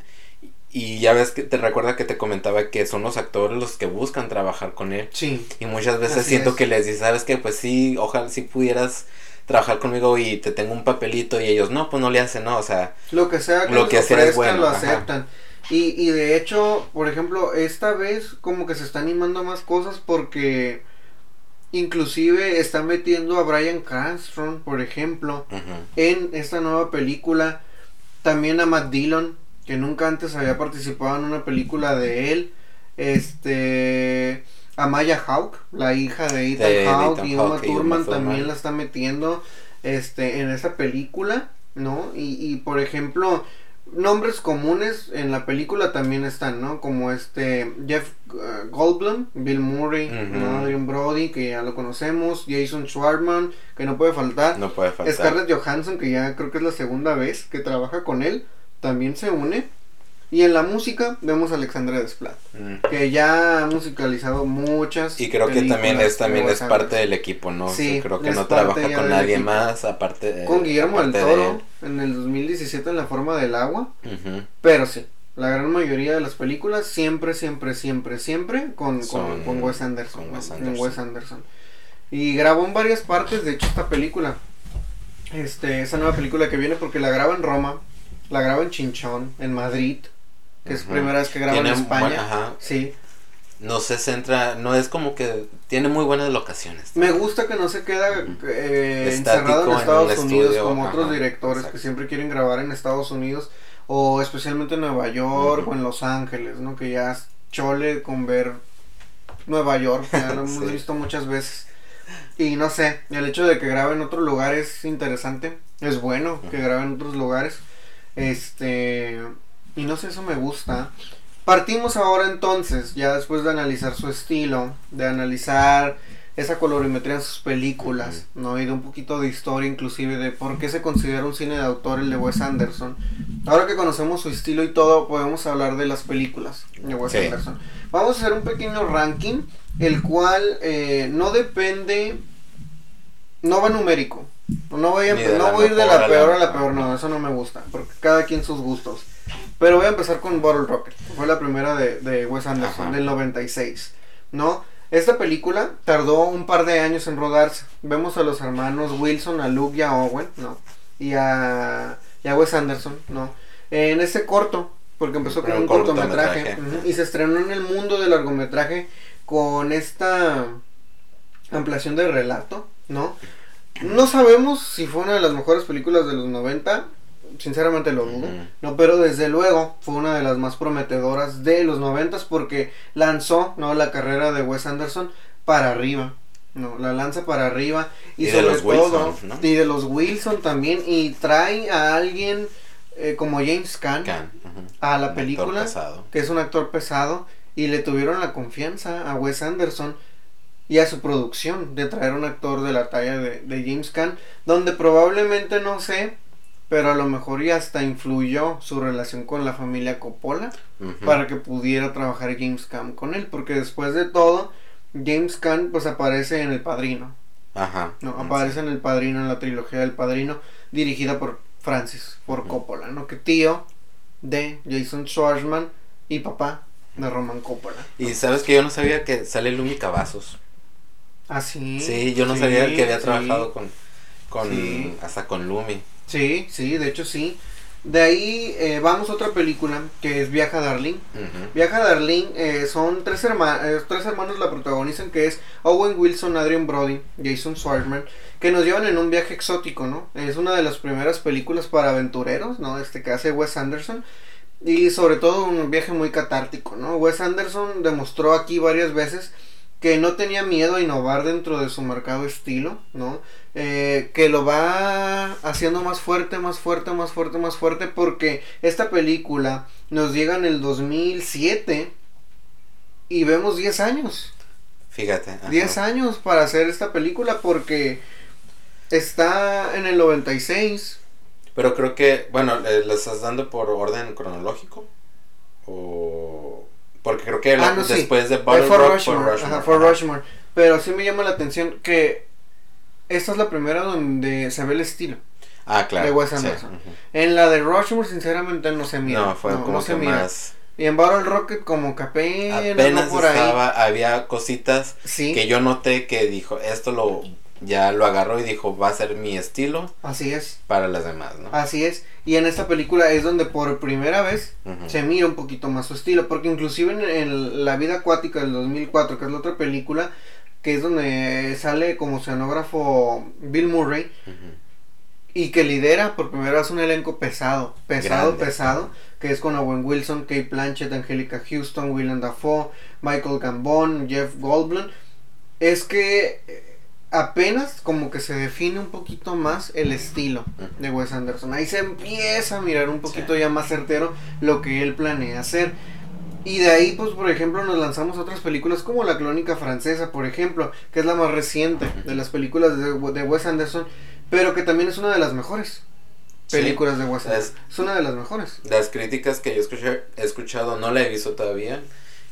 Y ya ves que te recuerda que te comentaba que son los actores los que buscan trabajar con él. Sí. Y muchas veces siento es. que les dices, ¿sabes qué? Pues sí, ojalá si pudieras trabajar conmigo y te tengo un papelito y ellos, no, pues no le hacen, no, o sea, Lo que sea que Lo que sea es ofrezcan, bueno, lo ajá. Y, y de hecho, por ejemplo, esta vez como que se está animando más cosas porque inclusive está metiendo a Brian Cranston, por ejemplo, en esta nueva película. También a Matt Dillon, que nunca antes había participado en una película de él. Este. A Maya Hawke, la hija de Ethan De Hawke, Ethan y Hawke Uma y Uma Thurman también la está metiendo este, en esa película, ¿no? Y, y por ejemplo, nombres comunes en la película también están, ¿no? Como este Jeff uh, Goldblum, Bill Murray. ¿no? Adrian Brody, que ya lo conocemos, Jason Schwartzman, que no puede faltar. no puede faltar. Scarlett Johansson, que ya creo que es la segunda vez que trabaja con él, también se une. Y en la música vemos a Alexandra Desplat, Mm. que ya ha musicalizado muchas. Y creo que también es también de es parte del equipo, ¿no? Sí, creo que no trabaja con nadie equipo. más aparte Con Guillermo del de Toro en el 2017 en La Forma del Agua. Pero sí, la gran mayoría de las películas siempre, siempre, siempre, siempre con, con, Son con Wes Anderson. con Wes. Anderson. Con Wes Anderson. Y grabó en varias partes, de hecho, esta película. Este, esa nueva película que viene porque la graba en Roma, la graba en Chinchón, en Madrid, que es primera vez que graba en España. buen- ajá. Sí, No se centra, no es como que tiene muy buenas locaciones. me gusta que no se queda eh, encerrado en en Estados un Unidos estudio, como otros directores exacto. que siempre quieren grabar en Estados Unidos o especialmente en Nueva York o en Los Ángeles, ¿no? Que ya es chole con ver Nueva York, ya lo hemos Sí. visto muchas veces. Y no sé, el hecho de que grabe en otro lugar es interesante, es bueno que grabe en otros lugares. Este, y no sé, eso me gusta. Partimos ahora entonces, ya después de analizar su estilo, de analizar esa colorimetría en sus películas, ¿no? Y de un poquito de historia inclusive de por qué se considera un cine de autor el de Wes Anderson. Ahora que conocemos su estilo y todo, podemos hablar de las películas de Wes Sí. Anderson. Vamos a hacer un pequeño ranking, el cual eh, no depende, no va numérico. No voy a, no voy a ir de la- peor a la peor, no, eso no me gusta, porque cada quien sus gustos. Pero voy a empezar con Bottle Rocket, fue la primera de, de Wes Anderson, Ajá. del 96, ¿no? Esta película tardó un par de años en rodarse. Vemos a los hermanos Wilson, a Luke y a Owen, ¿no? Y a, y a Wes Anderson, ¿no? En este corto, porque empezó con Un cortometraje, y se estrenó en el mundo del largometraje con esta ampliación de relato, ¿no? No sabemos si fue una de las mejores películas de los 90, sinceramente lo dudo, no, pero desde luego fue una de las más prometedoras de los 90 porque lanzó, ¿no? La carrera de Wes Anderson para arriba, ¿no? La lanza para arriba y, Y de sobre los todo, Wilson, ¿no? y de los Wilson también y trae a alguien eh, como James Caan a la Un película que es un actor pesado, y le tuvieron la confianza a Wes Anderson y a su producción de traer un actor de la talla de, de James Caan, donde probablemente no sé, pero a lo mejor ya hasta influyó su relación con la familia Coppola para que pudiera trabajar James Caan con él, porque después de todo, James Caan pues aparece en El Padrino, Ajá. ¿no? Aparece en El Padrino, en la trilogía del Padrino, dirigida por Francis, por. Coppola, ¿no? Que tío de Jason Schwartzman y papá de Roman Coppola. Y sabes que yo no sabía que sale Lumi Cavazos. Ah, sí. Sí, yo no sí, sabía que había sí. trabajado con, con hasta con Lumi. Sí, sí, de hecho sí. De ahí eh, vamos a otra película que es Viaja Darling. Viaja Darling eh, son tres, herma- eh, tres hermanos la protagonizan que es Owen Wilson, Adrian Brody, Jason Schwartzman, que nos llevan en un viaje exótico, ¿no? Es una de las primeras películas para aventureros, ¿no? Este que hace Wes Anderson y sobre todo un viaje muy catártico, ¿no? Wes Anderson demostró aquí varias veces que no tenía miedo a innovar dentro de su marcado estilo, ¿no? Eh, que lo va haciendo más fuerte, más fuerte, más fuerte, más fuerte, porque esta película nos llega en el 2007 y vemos 10 años. Fíjate. ajá. 10 años para hacer esta película porque está en el 96. Pero creo que, bueno, ¿le le estás dando por orden cronológico? O. Porque creo que la- Ah, sí. después de Eh, Battle for Rock, Rushmore, Rushmore, ajá, for. Rushmore. Pero sí me llama la atención que esta es la primera donde se ve el estilo. Ah, claro. de Wes sí, Anderson. En la de Rushmore, sinceramente, no se mira. No, fue como se que más. Y en Battle Rocket como que apenas, Apenas ahí. estaba, había cositas Sí, que yo noté que dijo, esto lo ya lo agarró y dijo, va a ser mi estilo así es, para las demás, ¿no? así es. Y en esta película es donde por primera vez se mira un poquito más su estilo, porque inclusive en, La vida acuática del 2004, que es la otra película, que es donde sale como oceanógrafo Bill Murray, y que lidera por primera vez un elenco pesado, pesado, Grande. pesado, que es con Owen Wilson, Kate Blanchett, Angelica Houston, Willem Dafoe, Michael Gambon, Jeff Goldblum, es que apenas como que se define un poquito más el estilo de Wes Anderson. Ahí se empieza a mirar un poquito Sí. ya más certero lo que él planea hacer. Y de ahí, pues, por ejemplo, nos lanzamos a otras películas como La Clónica Francesa, por ejemplo, que es la más reciente de las películas de, de Wes Anderson, pero que también es una de las mejores Sí. películas de Wes Es- Anderson. Es una de las mejores. Las críticas que yo escuché- he escuchado no la he visto todavía,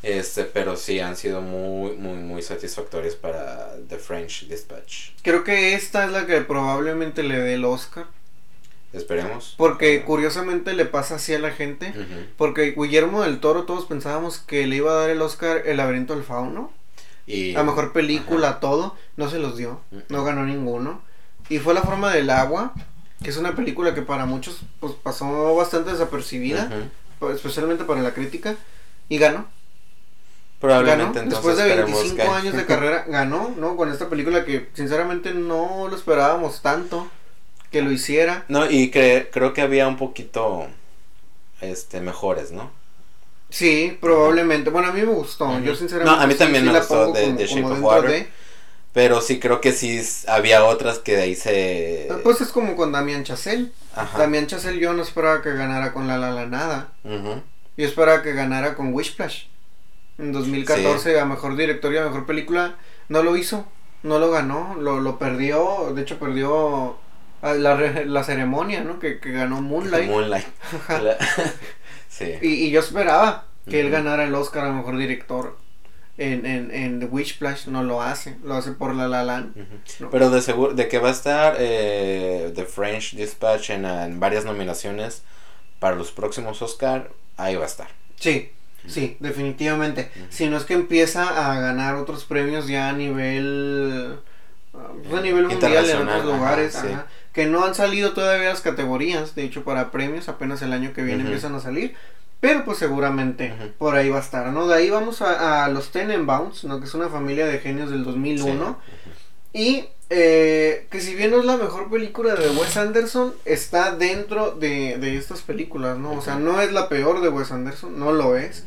este, pero sí han sido muy, muy, muy satisfactorias para The French Dispatch. Creo que esta es la que probablemente le dé el Oscar, Esperemos. porque curiosamente le pasa así a la gente. Porque Guillermo del Toro todos pensábamos que le iba a dar el Oscar El laberinto del fauno. Y, La mejor película, Ajá. todo. No se los dio. Ujú. No ganó ninguno. Y fue La forma del agua. Que es una película que para muchos pues, pasó bastante desapercibida. Especialmente para la crítica. Y ganó. Probablemente ganó. entonces Después de esperemos 25 que- años de carrera, ganó, ¿no? Con esta película que sinceramente no lo esperábamos tanto que lo hiciera. No, y cre- creo que había un poquito este mejores, ¿no? Sí, probablemente. Bueno, a mí me gustó. Yo sinceramente. No, a mí sí- también sí me gustó de- como- de Shape of Water. de- Pero sí creo que sí había otras que de ahí se... Pues es como con Damián Chazelle. Ajá. Damián Chazelle yo no esperaba que ganara con La La La Nada. Yo esperaba que ganara con Wishplash. En 2014 a mejor director y a mejor película. No lo hizo. No lo ganó. Lo, lo perdió. De hecho perdió a la, la ceremonia, ¿no? Que, que ganó Moonlight. Sí. Y, y yo esperaba que él ganara el Oscar a mejor director. En, en, en The Wishplash no lo hace. Lo hace por La La Land. Pero de seguro, de que va a estar eh, The French Dispatch en, en varias nominaciones para los próximos Oscar, ahí va a estar. Sí, sí, definitivamente. Si no es que empieza a ganar otros premios ya a nivel pues, a nivel mundial en otros ajá, lugares, sí. ajá, que no han salido todavía las categorías, de hecho para premios apenas el año que viene empiezan a salir, pero pues seguramente por ahí va a estar, ¿no? De ahí vamos a, a los Tenenbaums, ¿no? Que es una familia de genios del 2001 y eh, que si bien no es la mejor película de Wes Anderson, está dentro de, de estas películas, ¿no? O sea, no es la peor de Wes Anderson, no lo es.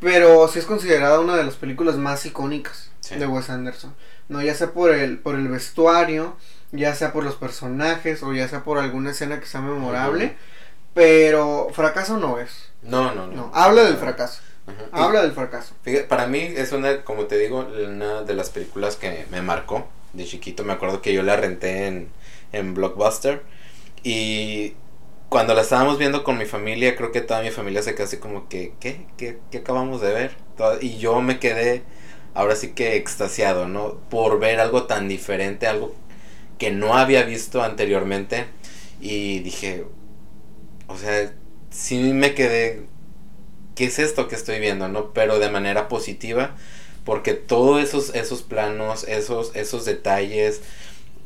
Pero sí es considerada una de las películas más icónicas Sí. de Wes Anderson. No, ya sea por el, por el vestuario, ya sea por los personajes, o ya sea por alguna escena que sea memorable. Pero fracaso no es. No, no, no. No, habla del fracaso. Ajá. Y- Habla del fracaso. Fíjate, para mí es una, como te digo, una de las películas que me marcó de chiquito. Me acuerdo que yo la renté en, en Blockbuster. Y cuando la estábamos viendo con mi familia, creo que toda mi familia se quedó así como que, ¿qué? ¿Qué, qué acabamos de ver? Y yo me quedé ahora sí que extasiado, ¿no? Por ver algo tan diferente, algo que no había visto anteriormente. Y dije, o sea, sí me quedé ¿qué es esto que estoy viendo? ¿no? Pero de manera positiva, porque todos esos, esos planos, esos, esos detalles,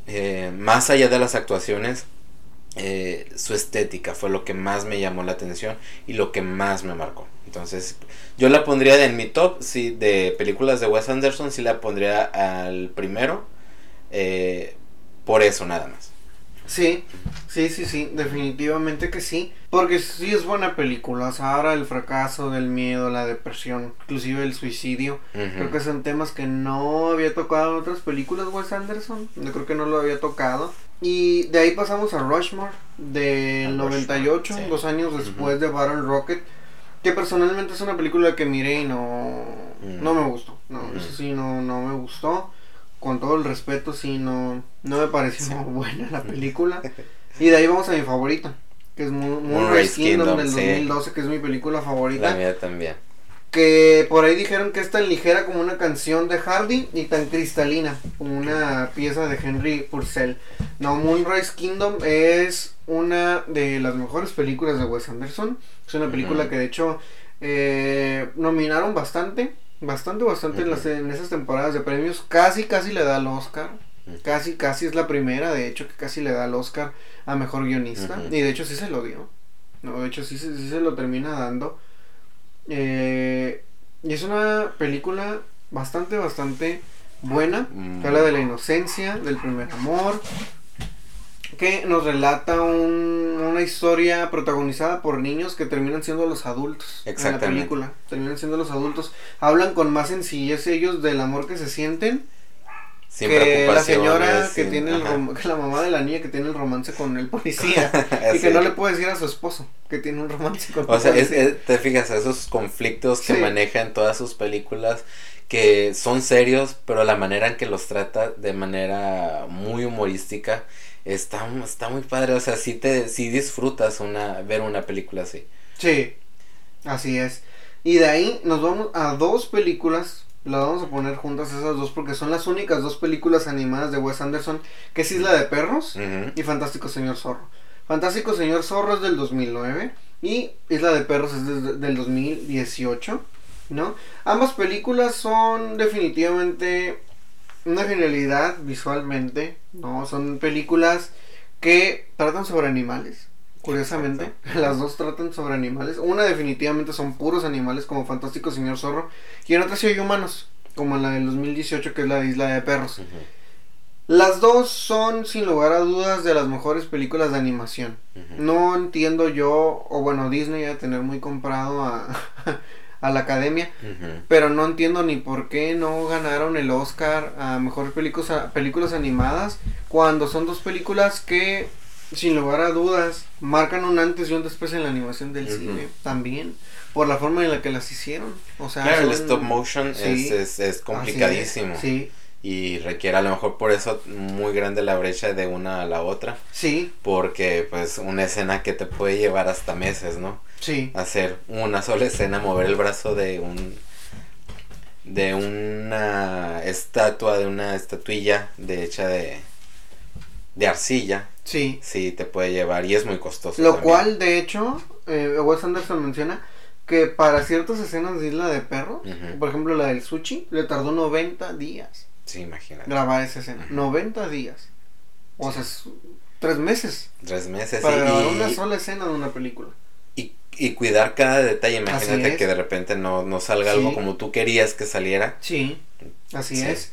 eh, más allá de las actuaciones, eh, su estética fue lo que más me llamó la atención y lo que más me marcó. Entonces, yo la pondría en mi top, sí, de películas de Wes Anderson, sí la pondría al primero, eh, por eso nada más. Sí, sí, sí, sí, definitivamente que sí. Porque sí es buena película. O sea, ahora el fracaso, del miedo, la depresión, inclusive el suicidio. Creo que son temas que no había tocado en otras películas Wes Anderson. Yo creo que no lo había tocado. Y de ahí pasamos a Rushmore del A 98, Rushmore, sí. dos años después de Battle Rocket. Que personalmente es una película que miré y no, Mm. no me gustó. No, eso sí, no, no me gustó. Con todo el respeto, sí, no, no me pareció Sí. buena la película. Y de ahí vamos a mi favorita, que es Moon- Moonrise Kingdom, Kingdom, del sí. 2012, que es mi película favorita. La mía también. Que por ahí dijeron que es tan ligera como una canción de Hardy y tan cristalina como una pieza de Henry Purcell. No, Moonrise Kingdom es una de las mejores películas de Wes Anderson. Es una película que de hecho Eh, nominaron bastante, bastante, bastante en, las, en esas temporadas de premios. Casi, casi le da el Oscar. Casi, casi es la primera, de hecho, que casi le da el Oscar a mejor guionista. Y de hecho sí se lo dio. No, de hecho sí, se- sí se lo termina dando. Eh, y es una película bastante, bastante buena. Que habla de la inocencia, del primer amor. Que nos relata un- una historia protagonizada por niños que terminan siendo los adultos. En la película. Terminan siendo los adultos. Hablan con más sencillez ellos del amor que se sienten Sin que la señora que tiene el que la mamá de la niña que tiene el romance con el policía y que no le puede decir a su esposo que tiene un romance con O sea, el es, policía. es- te fijas, esos conflictos que Sí. maneja en todas sus películas que son serios, pero la manera en que los trata de manera muy humorística está, está muy padre. O sea, sí, te, sí disfrutas una, ver una película así. Sí, así es. Y de ahí nos vamos a dos películas. Las vamos a poner juntas esas dos porque son las únicas dos películas animadas de Wes Anderson, que es Isla de Perros y Fantástico Señor Zorro. Fantástico Señor Zorro es del 2009 y Isla de Perros es desde- del 2018, ¿no? Ambas películas son definitivamente una genialidad visualmente, ¿no? Son películas que tratan sobre animales. Curiosamente, las dos tratan sobre animales. Una definitivamente son puros animales como Fantástico Señor Zorro y en otra sí hay humanos, como la del 2018 que es la de Isla de Perros. Las dos son sin lugar a dudas de las mejores películas de animación. No entiendo yo, o bueno, Disney a tener muy comprado a, a la academia, pero no entiendo ni por qué no ganaron el Oscar a mejores películas, películas animadas cuando son dos películas que, sin lugar a dudas, marcan un antes y un después en la animación del cine también, por la forma en la que las hicieron. O sea, Claro, el stop motion sí, es, es, es complicadísimo. es, Sí, Y requiere a lo mejor por eso muy grande la brecha de una a la otra. sí, Porque pues una escena que te puede llevar hasta meses, ¿no? sí. Hacer una sola escena, mover el brazo de un... De una estatua, de una estatuilla de hecha de... De arcilla. Sí, Sí, te puede llevar y es muy costoso. Lo también. cual, de hecho, eh, Wes Anderson menciona que para ciertas escenas de Isla de Perros, Ujú. por ejemplo la del sushi, le tardó 90 días Sí, imagínate. grabar esa escena. Ujú. 90 días. O Sí. sea, es tres meses Tres meses para y- grabar y, una sola escena de una película. y, y cuidar cada detalle. Imagínate que de repente no, no salga Sí. algo como tú querías que saliera. Sí, así Sí. es.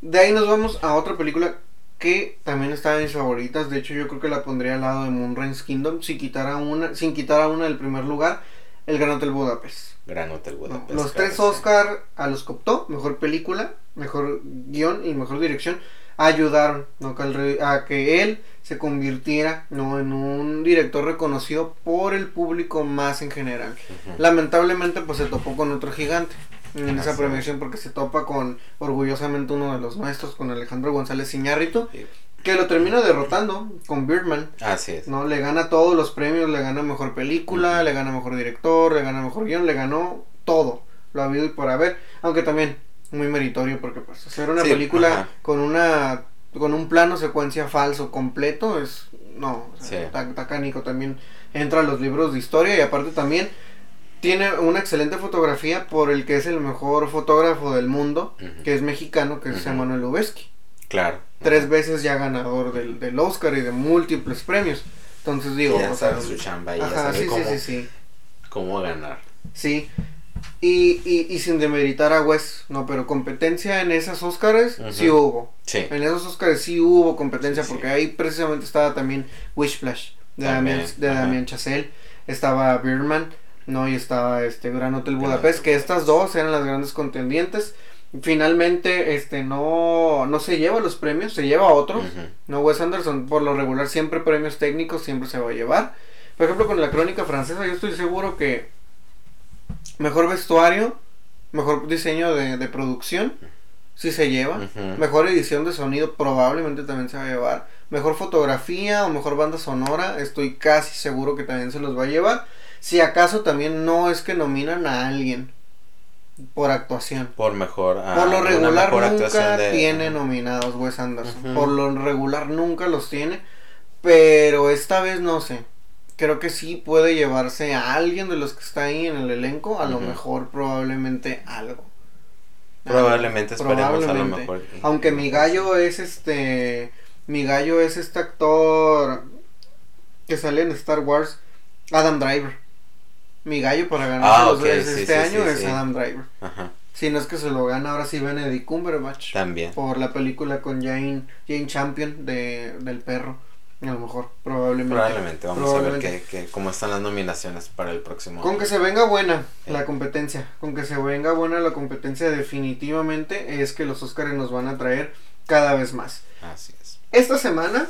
De ahí nos vamos a otra película que también está en mis favoritas. De hecho, yo creo que la pondría al lado de Moonrise Kingdom si quitara una, sin quitar a una del primer lugar, El Gran Hotel Budapest. Gran Hotel No, Budapest. los tres. Oscar a los que optó, mejor película, mejor guion y mejor dirección, ayudaron ¿no? a que él se convirtiera ¿no? en un director reconocido por el público más en general. Lamentablemente pues se topó con otro gigante en esa premiación porque se topa con orgullosamente uno de los nuestros, con Alejandro González Iñárritu, Sí. Que lo termina derrotando con Birdman. Así es. ¿no? Le gana todos los premios, le gana mejor película, le gana mejor director, le gana mejor guion, le ganó todo, lo ha habido y por haber, aunque también muy meritorio porque pues hacer una Sí, película ajá. con una con un plano secuencia falso completo es no, o sea, Sí. está, está cánico también entra a los libros de historia y aparte también tiene una excelente fotografía por el que es el mejor fotógrafo del mundo, que es mexicano, que es. Emanuel Lubezki Claro. Tres veces ya ganador del, del Oscar y de múltiples premios. Entonces digo, ya o sea, sabe su chamba y ya ajá, sabe sí, cómo, sí, sí, sí, cómo ganar. sí. Y, y, y sin demeritar a Wes, no, pero competencia en esas Oscars sí hubo. Sí. En esos Oscars sí hubo competencia Sí. porque ahí precisamente estaba también Wishplash de Damien, de ajá. Damien Chazelle, estaba Birdman, no, y estaba este Gran Hotel Budapest, que estas dos eran las grandes contendientes. Finalmente, este no, no se lleva los premios, se lleva otros. No, Wes Anderson por lo regular siempre premios técnicos siempre se va a llevar. Por ejemplo, con la crónica francesa yo estoy seguro que mejor vestuario, mejor diseño de, de producción, sí se lleva. Mejor edición de sonido probablemente también se va a llevar. Mejor fotografía o mejor banda sonora, estoy casi seguro que también se los va a llevar. Si acaso también no es que nominan a alguien por actuación. Por mejor. ah, Por lo regular mejor nunca de- tiene nominados Wes Anderson. Por lo regular nunca los tiene. Pero esta vez no sé. creo que sí puede llevarse a alguien de los que está ahí en el elenco, a lo mejor probablemente algo. Probablemente esperemos a lo Probablemente. mejor. Aunque mi gallo es este. Mi gallo es este actor que sale en Star Wars, Adam Driver. Mi gallo para ganar Ah, los ok, Oscars sí, este sí, año sí, es. Adam Driver. Ajá, Si no es que se lo gana ahora sí Benedict Cumberbatch. también. Por la película con Jane, Jane Champion de, del perro. A lo mejor, probablemente. Probablemente, vamos Probablemente. a ver qué, qué- cómo están las nominaciones para el próximo Con año. que se venga buena la competencia, con que se venga buena la competencia definitivamente es que los Oscars nos van a traer cada vez más. Así es. Esta semana,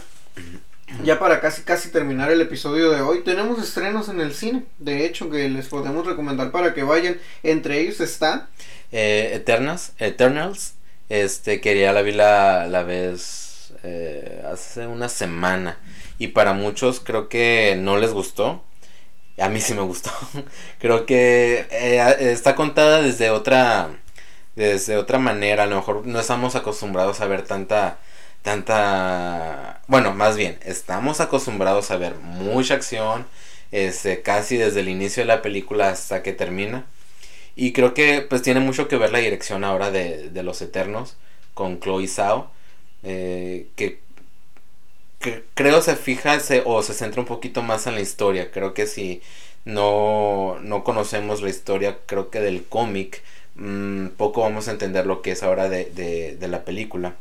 ya para casi casi terminar el episodio de hoy, tenemos estrenos en el cine. De hecho, que les podemos recomendar para que vayan. Entre ellos está Eh, Eternals, Eternals, este, quería la vi la, la vez eh, hace una semana y para muchos creo que no les gustó. A mí sí me gustó. creo que eh, está contada desde otra desde otra manera. A lo mejor no estamos acostumbrados a ver tanta tanta bueno, más bien, estamos acostumbrados a ver mucha acción, este, casi desde el inicio de la película hasta que termina. Y creo que pues tiene mucho que ver la dirección ahora de, de Los Eternos con Chloe Zhao. eh, que, que creo se fija o se centra un poquito más en la historia. Creo que si no, no conocemos la historia, creo que del cómic, mm, poco vamos a entender lo que es ahora de, de, de la película.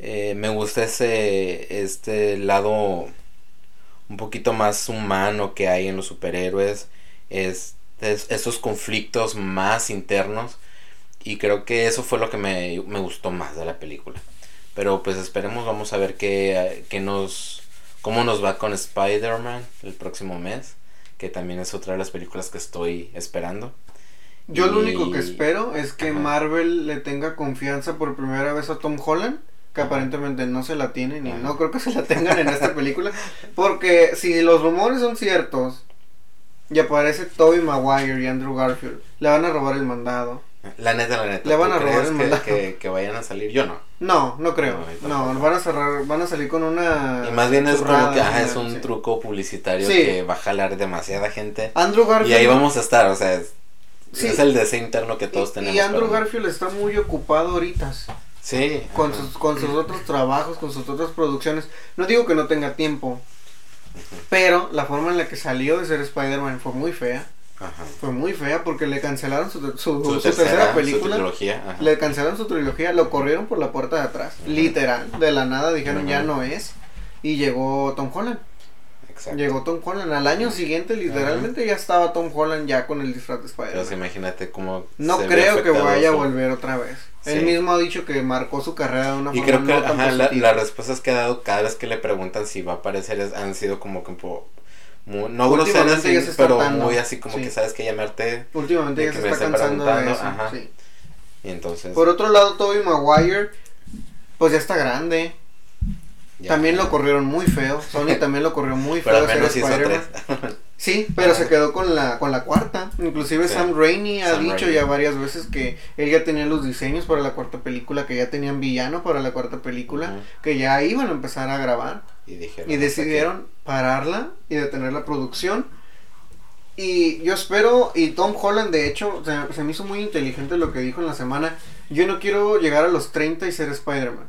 Eh, me gusta ese este lado un poquito más humano que hay en los superhéroes. Es, es- esos conflictos más internos. Y creo que eso fue lo que me, me gustó más de la película. Pero pues esperemos, vamos a ver qué, qué nos, cómo nos va con Spider-Man el próximo mes. Que también es otra de las películas que estoy esperando. Yo lo único que espero es que Ajá. Marvel le tenga confianza por primera vez a Tom Holland, que aparentemente no se la tienen y no creo que se la tengan en esta película, porque si los rumores son ciertos y aparece Tobey Maguire y Andrew Garfield, le van a robar el mandado. La neta, la neta. Le van ¿tú a robar el mandado. que, que vayan a salir? Yo no. No, no creo. No, van a cerrar, van a salir con una Y más bien es como que ajá, es un truco publicitario Sí. que va a jalar demasiada gente. Andrew Garfield Y ahí vamos a estar, o sea, es, Sí. es el deseo interno que y- todos y, tenemos. Andrew pero- Garfield está muy ocupado ahorita. Sí. con ajá. sus, con sus otros trabajos, con sus otras producciones. No digo que no tenga tiempo, pero la forma en la que salió de ser Spider-Man fue muy fea. Ajá. Fue muy fea porque le cancelaron su, su- Su, su tercera, película. trilogía. le cancelaron su trilogía, lo corrieron por la puerta de atrás. Literal, de la nada dijeron ya no es. Y llegó Tom Holland. Exacto. Llegó Tom Holland. Al año siguiente, literalmente, ya estaba Tom Holland ya con el disfraz de Spider-Man. imagínate cómo. No creo que vaya a volver otra vez. Sí. Él mismo ha dicho que marcó su carrera de una Y forma creo que no ajá, la- las respuestas que ha dado cada vez que le preguntan si va a aparecer es- han sido como que un poco. muy- no groseras, pero hartando. muy así como Sí. que sabes que llamarte. Últimamente ya se está cansando de eso. ajá. sí. Y entonces. Por otro lado, Tobey Maguire, pues ya está grande. Ya. También lo corrieron muy feo. Sony también lo corrió muy Pero feo. ser menos hizo Spider-Man. tres. Sí, pero se quedó con la con la cuarta. Inclusive Sí. Sam Raimi ha Sam dicho Raimi. ya varias veces que él ya tenía los diseños para la cuarta película, que ya tenían villano para la cuarta película, que ya iban a empezar a grabar. Y dijeron. Y decidieron pararla y detener la producción. Y yo espero, y Tom Holland de hecho, se me hizo muy inteligente lo que dijo en la semana, yo no quiero llegar a los 30 y ser Spider-Man.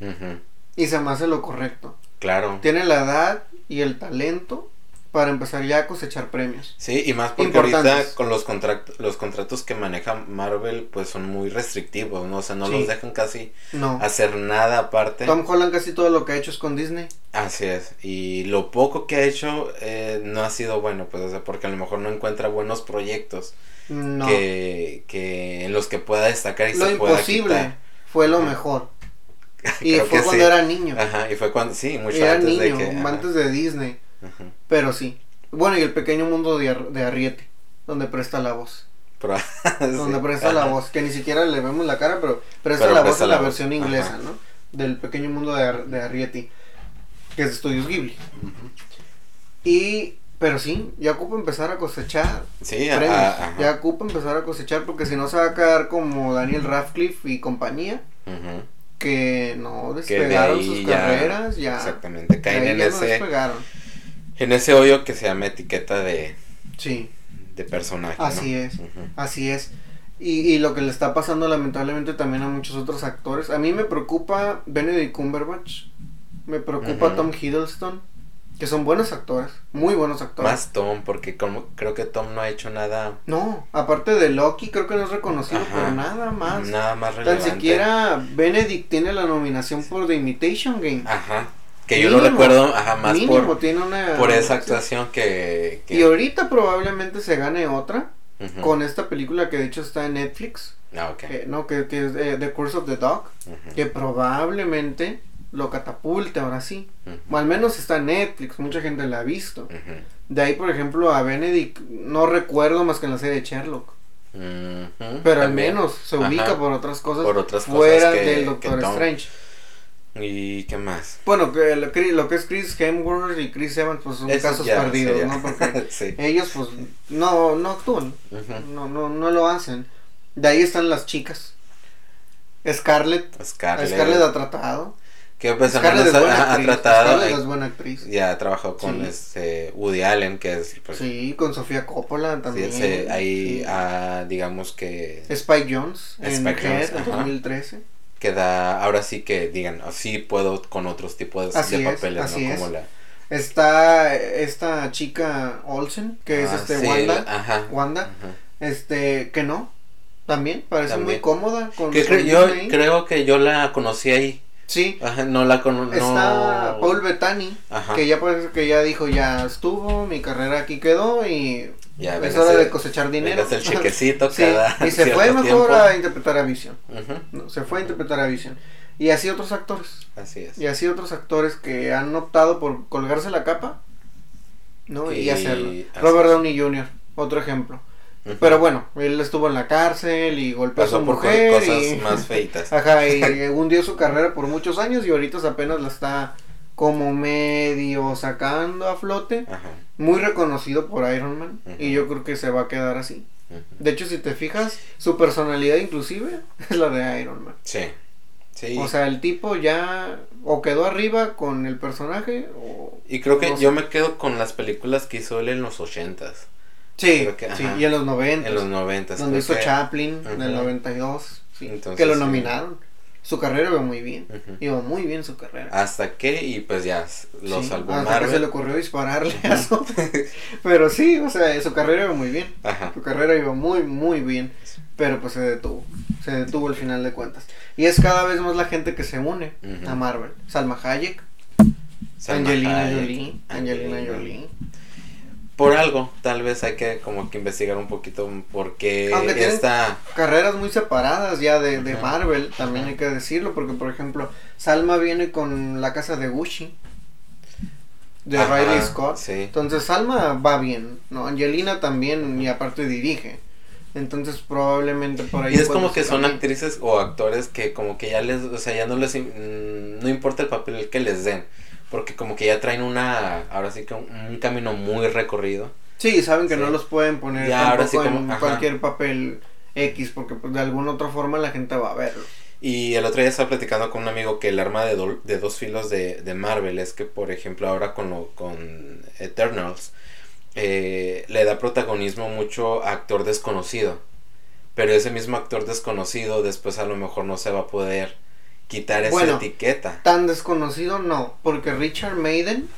Ujú. Y se me hace lo correcto. Claro. Tiene la edad y el talento para empezar ya a cosechar premios. Sí, y más porque ahorita con los contratos, los contratos que maneja Marvel, pues son muy restrictivos, ¿no? O sea, no Sí. los dejan casi No. hacer nada aparte. Tom Holland casi todo lo que ha hecho es con Disney. Así es. Y lo poco que ha hecho eh, no ha sido bueno, pues, o sea, porque a lo mejor no encuentra buenos proyectos No. que, que en los que pueda destacar y lo se pueda imposible quitar. fue lo mejor. Y fue cuando sí. era niño. Ajá, y fue cuando, sí, mucho Era antes niño, de que... antes de Disney. ajá. Pero sí. Bueno, y el pequeño mundo de, Ar- de Arriete, donde presta la voz. Pero- Donde sí, presta la voz, que ni siquiera le vemos la cara, pero presta Pero la voz en la la voz, versión inglesa, ajá. ¿no? Del pequeño mundo de, Ar- de Arrietty, que es de Estudios Ghibli. Y, pero sí, ya ocupa empezar a cosechar Sí, ajá. Ya ocupa empezar a cosechar porque si no se va a quedar como Daniel Radcliffe y compañía, Ujú. Que no Que de despegaron sus ya- carreras, ya. Exactamente, caen en no ese... despegaron. En ese hoyo que se llama etiqueta de, Sí, de personaje. así ¿no? es, así es. Y, y lo que le está pasando lamentablemente también a muchos otros actores. A mí me preocupa Benedict Cumberbatch. Me preocupa. Tom Hiddleston. Que son buenos actores. Muy buenos actores. Más Tom, porque como, creo que Tom no ha hecho nada, No, aparte de Loki, creo que no es reconocido Ajá. por nada más. nada más Tan relevante. siquiera Benedict tiene la nominación por The Imitation Game. Ajá. Que yo lo recuerdo, ajá, más Mínimo por, tiene una por esa actuación que... que Y ahorita probablemente se gane otra con esta película que de hecho está en Netflix. Ah, ok. eh, no, que, que es eh, The Curse of the Dog. Que probablemente lo catapulte ahora sí. O al menos está en Netflix, mucha gente la ha visto. De ahí, por ejemplo, a Benedict no recuerdo más que en la serie de Sherlock. Pero al menos se ubica por otras cosas Por otras cosas fuera que- del Doctor. Strange. ¿Y qué más? Bueno, que lo, que lo que es Chris Hemsworth y Chris Evans pues son Eso casos perdidos, sería- ¿no? Porque sí. ellos pues no, no actúan, no, no, no lo hacen. De ahí están las chicas. Scarlett, Scarlett. Scarlett ha tratado. Que pues es ha, ha tratado. Scarlett es buena actriz. Ya ha trabajado con Sí. este Woody Allen, que es pues, Sí, con Sofía Coppola sí, también. ese- ahí sí. ah, digamos que Spike Jones en Spike Head en ajá. 2013. queda ahora sí que digan así puedo con otros tipos Así de es, papeles, así ¿no? es. Como la Está esta chica Olsen, que es Ah, este sí, Wanda. ajá. Wanda. Ajá. Este, que no. También, parece También. muy cómoda con, Que cre- yo Disney. creo que yo la conocí ahí. Sí, Ajá, no la conozco. está Paul Bettany, Ajá. que ya parece que ya dijo, ya estuvo, mi carrera aquí quedó y Ya, es hora de cosechar dinero. véngase el chequecito Sí, cada y se fue mejor tiempo. a interpretar a Vision. No, se fue a interpretar a Vision. Y así otros actores. Así es. Y así otros actores que han optado por colgarse la capa. ¿no? Y, Y hacerlo. Robert. Downey Jr., otro ejemplo. Pero bueno, él estuvo en la cárcel y golpeó a su por mujer. cosas y... más feitas. Ajá, y hundió su carrera por muchos años y ahorita apenas la está como medio sacando a flote. Ajá. Muy reconocido por Iron Man y yo creo que se va a quedar así. De hecho, si te fijas, su personalidad inclusive es la de Iron Man. Sí. Sí. O sea, el tipo ya o quedó arriba con el personaje o... y creo que no yo sé. me quedo con las películas que hizo él en los ochentas. Sí, que, sí, y en los 90. En los noventas. donde creo hizo que- Chaplin en el Ujú. 92. sí, Entonces, que lo sí. nominaron. Su carrera iba muy bien. Iba muy bien su carrera. Hasta que, y pues ya, lo salvó hasta que Marvel. se le ocurrió dispararle a eso. Pero sí, o sea, su carrera iba muy bien. Ajá. Su carrera iba muy, muy bien. Pero pues se detuvo. Se detuvo al final de cuentas. Y es cada vez más la gente que se une a Marvel. Salma Hayek, Salma Angelina Jolie. Angelina Jolie. Por algo, tal vez hay que como que investigar un poquito por qué esta... Carreras muy separadas ya de, de. Marvel, también hay que decirlo. Porque, por ejemplo, Salma viene con la casa de Gucci. De Ajá, Riley Scott. Sí. Entonces Salma va bien, ¿no? Angelina también y aparte dirige. Entonces probablemente por ahí... Y es como que son también. actrices o actores que como que ya les, o sea, ya no les, mm, no importa el papel que les den, porque como que ya traen una, ahora sí que un, un camino muy recorrido. Sí, saben que Sí. no los pueden poner Ya, ahora tampoco sí como- en ajá. cualquier papel X porque pues, de alguna otra forma la gente va a verlo. Y el otro día estaba platicando con un amigo que el arma de, do- de dos filos de, de Marvel es que, por ejemplo, ahora con, lo, con Eternals, eh, le da protagonismo mucho a actor desconocido. Pero ese mismo actor desconocido después a lo mejor no se va a poder quitar esa etiqueta. Tan desconocido no, porque Richard Maiden,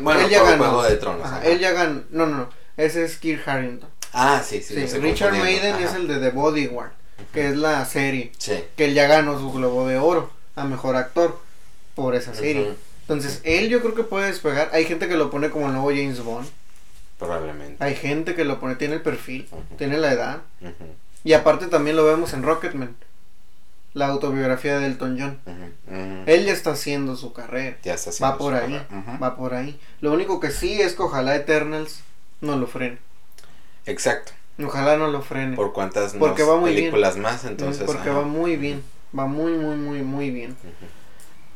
Bueno, él ya ganó. Juego de Tronos. Ajá, ajá. él ya ganó. No, no, no. Ese es Kirk Harrington. Ah, sí, sí. Richard Maiden es el de The Bodyguard, que es la serie. Sí. Que él ya ganó su Globo de Oro a mejor actor por esa serie. Entonces, él yo creo que puede despegar. Hay gente que lo pone como el nuevo James Bond. Probablemente. Hay gente que lo pone, tiene el perfil, tiene la edad. Y aparte también lo vemos en Rocketman, la autobiografía de Elton John. Él ya está haciendo su carrera. Ya está haciendo Va por su ahí, va por ahí. Lo único que sí es que ojalá Eternals no lo frene. Exacto. Ojalá no lo frene. por cuántas Porque va muy películas más entonces porque va muy bien. Va muy, muy, muy, muy bien.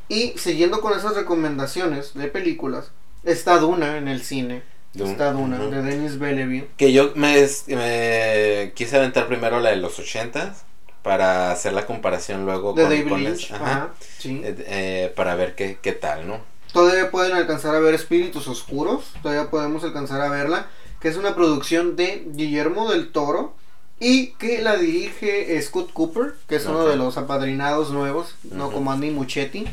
Y siguiendo con esas recomendaciones de películas, está Duna en el cine. Dune, Está Duna, de Denis Bellevue. que yo me, me quise aventar primero la de los ochentas para hacer la comparación luego De con, David con Lynch. esa- Ajá. ajá, sí. eh, eh, para ver qué, qué tal no Todavía pueden alcanzar a ver Espíritus Oscuros, todavía podemos alcanzar a verla, que es una producción de Guillermo del Toro y que la dirige Scott Cooper, que es uno de los apadrinados nuevos, no como Andy Muchetti,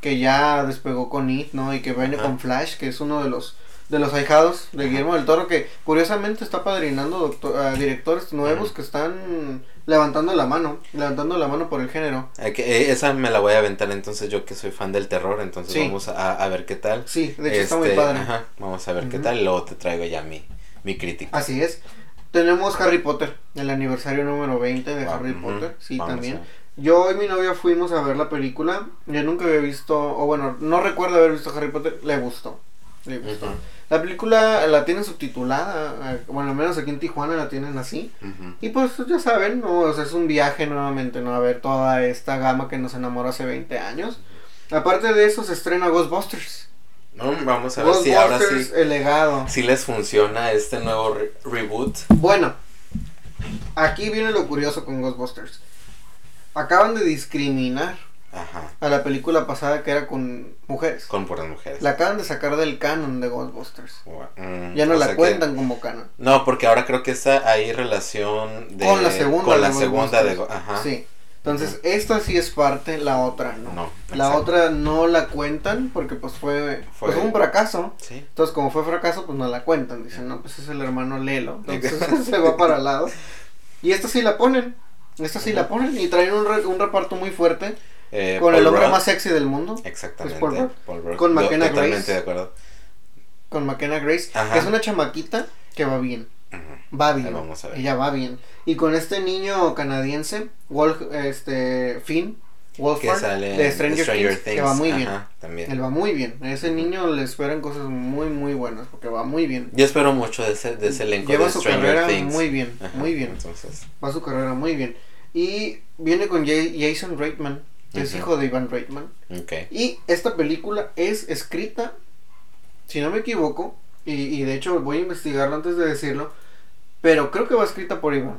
que ya despegó con It, ¿no? Y que viene con Flash, que es uno de los de los ahijados de Guillermo del Toro, que curiosamente está padrinando doctor- a directores nuevos que están levantando la mano, levantando la mano por el género. Eh, esa me la voy a aventar entonces yo que soy fan del terror, entonces Sí. vamos a, a ver qué tal. Sí, de hecho está muy Este, padre. Ajá, vamos a ver qué tal y luego te traigo ya mi, mi crítica. Así es. Tenemos Harry Potter, el aniversario número 20 de Ah, Harry Potter, sí, vamos también. Yo y mi novia fuimos a ver la película. Yo nunca había visto, o bueno, no recuerdo haber visto Harry Potter. Le gustó. Le gustó. La película la tienen subtitulada. eh, Bueno, al menos aquí en Tijuana la tienen así. Y pues ya saben, ¿no? O sea, es un viaje nuevamente, ¿no? A ver toda esta gama que nos enamoró hace 20 años. Aparte de eso, se estrena Ghostbusters. No, vamos a ver si ahora sí, el legado. sí les funciona este nuevo re- reboot. Bueno, aquí viene lo curioso con Ghostbusters. Acaban de discriminar Ajá, a la película pasada que era con mujeres. con puras mujeres. La acaban de sacar del canon de Ghostbusters. Mm, Ya no la que- cuentan como canon. No, porque ahora creo que está ahí relación de... con la segunda. Con de segunda de... Ghostbusters. Ajá. Sí. Entonces, esta sí es parte, la otra no. No, La otra no la cuentan porque pues fue, Fue- pues, un fracaso. Sí. Entonces, como fue fracaso, pues no la cuentan. Dicen, no, pues es el hermano Lelo. Entonces se va para el lado. Y esta sí la ponen. Esta sí la ponen y traen un, re- un reparto muy fuerte Eh, con el hombre Rudd. más sexy del mundo. Exactamente. Es Paul Rudd. Paul Rudd. Con McKenna Totalmente Grace. de acuerdo. Con McKenna Grace. Ajá. Que es una chamaquita que va bien. Va bien. vamos a ver. Ella va bien. Y con este niño canadiense, Wolf, este, Finn, Wolfhard, Que sale de Stranger, Things, que va muy bien. También. Él va muy bien. A ese niño le esperan cosas muy, muy buenas porque va muy bien. Yo espero mucho de ese, de ese elenco Lleva de su Stranger carrera Things. muy bien, Ajá, muy bien. Entonces, Va su carrera muy bien. Y viene con Jay- Jason Reitman, que es hijo de Ivan Reitman. Y esta película es escrita, si no me equivoco, y, y de hecho voy a investigarlo antes de decirlo, pero creo que va escrita por Ivan,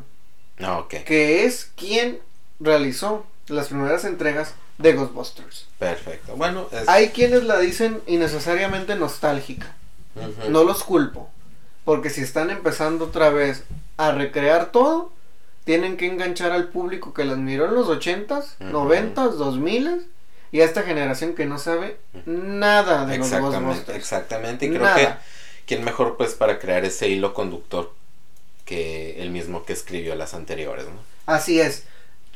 No, ok. que es quien realizó las primeras entregas de Ghostbusters. Perfecto. Bueno, es... Hay quienes la dicen innecesariamente nostálgica. No los culpo. Porque si están empezando otra vez a recrear todo, tienen que enganchar al público que las miró en los 80s, Ujú. 90s, 2000s y a esta generación que no sabe nada de los Exactamente, Ghostbusters. exactamente. Y creo Nada. que quién mejor pues para crear ese hilo conductor que el mismo que escribió las anteriores, ¿no? Así es.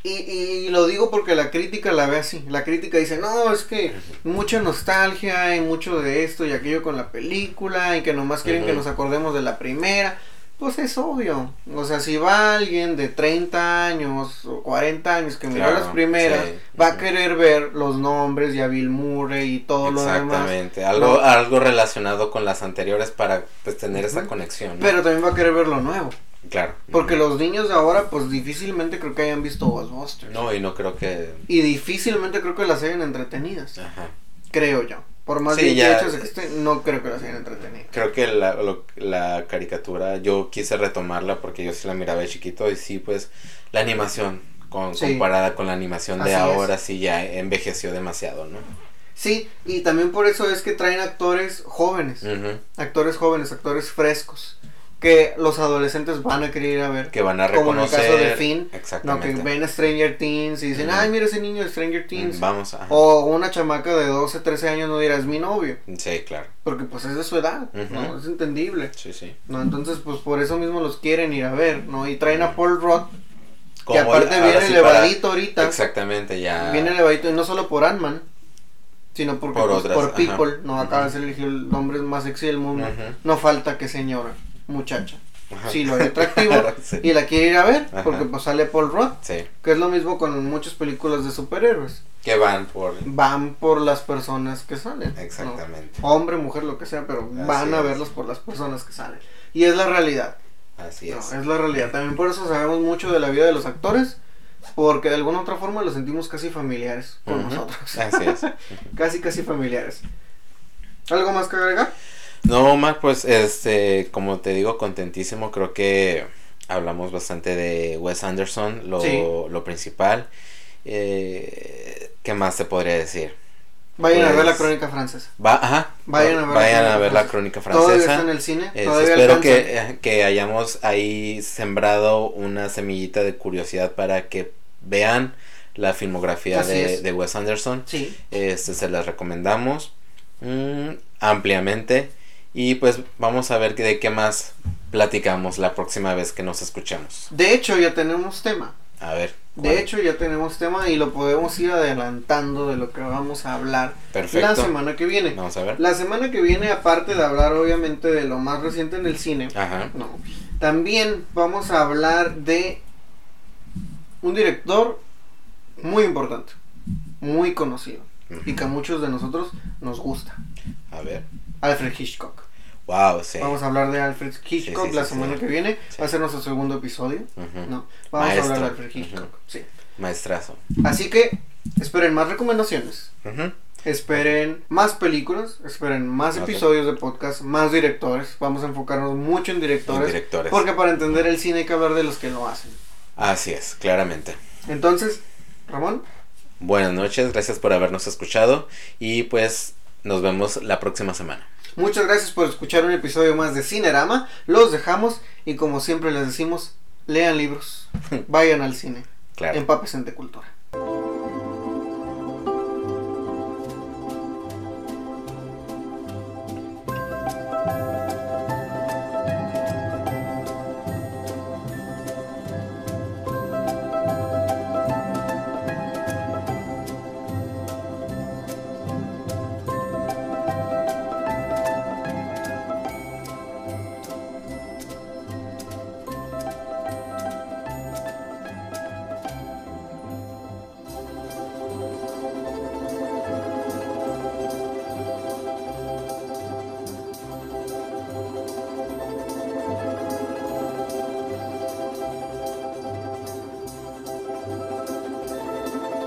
Y, y lo digo porque la crítica la ve así. La crítica dice, no, es que mucha nostalgia y mucho de esto y aquello con la película y que nomás quieren que nos acordemos de la primera. Pues es obvio. O sea, si va alguien de 30 años o 40 años que miró Claro, las primeras, sí. va a querer ver los nombres y a Bill Murray y todo lo demás. Exactamente. Algo, No. algo relacionado con las anteriores para pues tener esa conexión. ¿no? Pero también va a querer ver lo nuevo. claro. Porque los niños de ahora, pues difícilmente creo que hayan visto Ghostbusters. No, y no creo que... Y difícilmente creo que las hayan entretenidas. Ajá. Creo yo. Por más Sí, bien ya- que hechos que estén, no creo que las hayan entretenido. Creo que la, lo- la caricatura, yo quise retomarla porque yo sí la miraba de chiquito y sí, pues la animación, con, Sí. comparada con la animación de es. ahora, sí ya envejeció demasiado, ¿no? Sí, y también por eso es que traen actores jóvenes. Actores jóvenes, actores frescos. Que los adolescentes van a querer ir a ver. Que van a Como en el reconocer. caso de Finn, No, que Exactamente. ven Stranger Things y dicen, ay, mira ese niño de Stranger Things. Vamos a... O una chamaca de 12, 13 años no dirá, es mi novio. Sí, claro. Porque pues es de su edad, ¿no? Es entendible. Sí, sí. ¿no? Entonces, pues por eso mismo los quieren ir a ver, ¿no? Y traen a Paul Rudd, que aparte viene sí elevadito para- ahorita. Exactamente, ya. Viene elevadito y no solo por Ant-Man, sino porque, Por pues, otras, por ajá. People, ¿no? Acaba de ser elegido el hombre más sexy del mundo. No falta que señora, muchacha, Ajá. sí lo hay atractivo Sí. y la quiere ir a ver Ajá. porque pues sale Paul Rudd, Sí. que es lo mismo con muchas películas de superhéroes. Que van por. Van por las personas que salen. ¿no? Exactamente. Hombre, mujer, lo que sea, pero van a es. verlos por las personas que salen. Y es la realidad. Así No, es. es la realidad. También por eso sabemos mucho de la vida de los actores. Porque de alguna otra forma los sentimos casi familiares con nosotros. Así es. casi, casi familiares. ¿Algo más que agregar? No, Omar, pues, este, como te digo, contentísimo. Creo que hablamos bastante de Wes Anderson, lo, Sí. lo principal. Eh, ¿Qué más te podría decir? Vayan a ver la Pues, crónica francesa. Va, ajá, Vayan a ver la vayan crónica a ver la francesa. crónica Todavía está francesa. en el cine. Es- todavía espero que, eh, que hayamos ahí sembrado una semillita de curiosidad para que vean la filmografía de, de Wes Anderson. Sí. Este se las recomendamos mm, ampliamente. Y pues vamos a ver de qué más platicamos la próxima vez que nos escuchemos. De hecho, ya tenemos tema. A ver. De hecho, ya tenemos tema y lo podemos ir adelantando de lo que vamos a hablar Perfecto. la semana que viene. Vamos a ver. La semana que viene, aparte de hablar obviamente de lo más reciente en el cine, Ajá. no, también vamos a hablar de un director muy importante, muy conocido y que a muchos de nosotros nos gusta, A ver. Alfred Hitchcock. Wow, sí. Vamos a hablar de Alfred Hitchcock Sí, sí, la semana que viene, va a ser nuestro segundo episodio. No, vamos a hablar de. Alfred Hitchcock, sí. Maestrazo. Así que esperen más recomendaciones. Esperen más películas, esperen más episodios de podcast, más directores. Vamos a enfocarnos mucho en directores. En directores. Porque para entender el cine hay que hablar de los que lo hacen. Así es, claramente. Entonces, Ramón, Buenas noches, gracias por habernos escuchado y pues nos vemos la próxima semana. Muchas gracias por escuchar un episodio más de Cinerama. Los dejamos y como siempre les decimos, lean libros, vayan al cine, Claro. empápesen de cultura.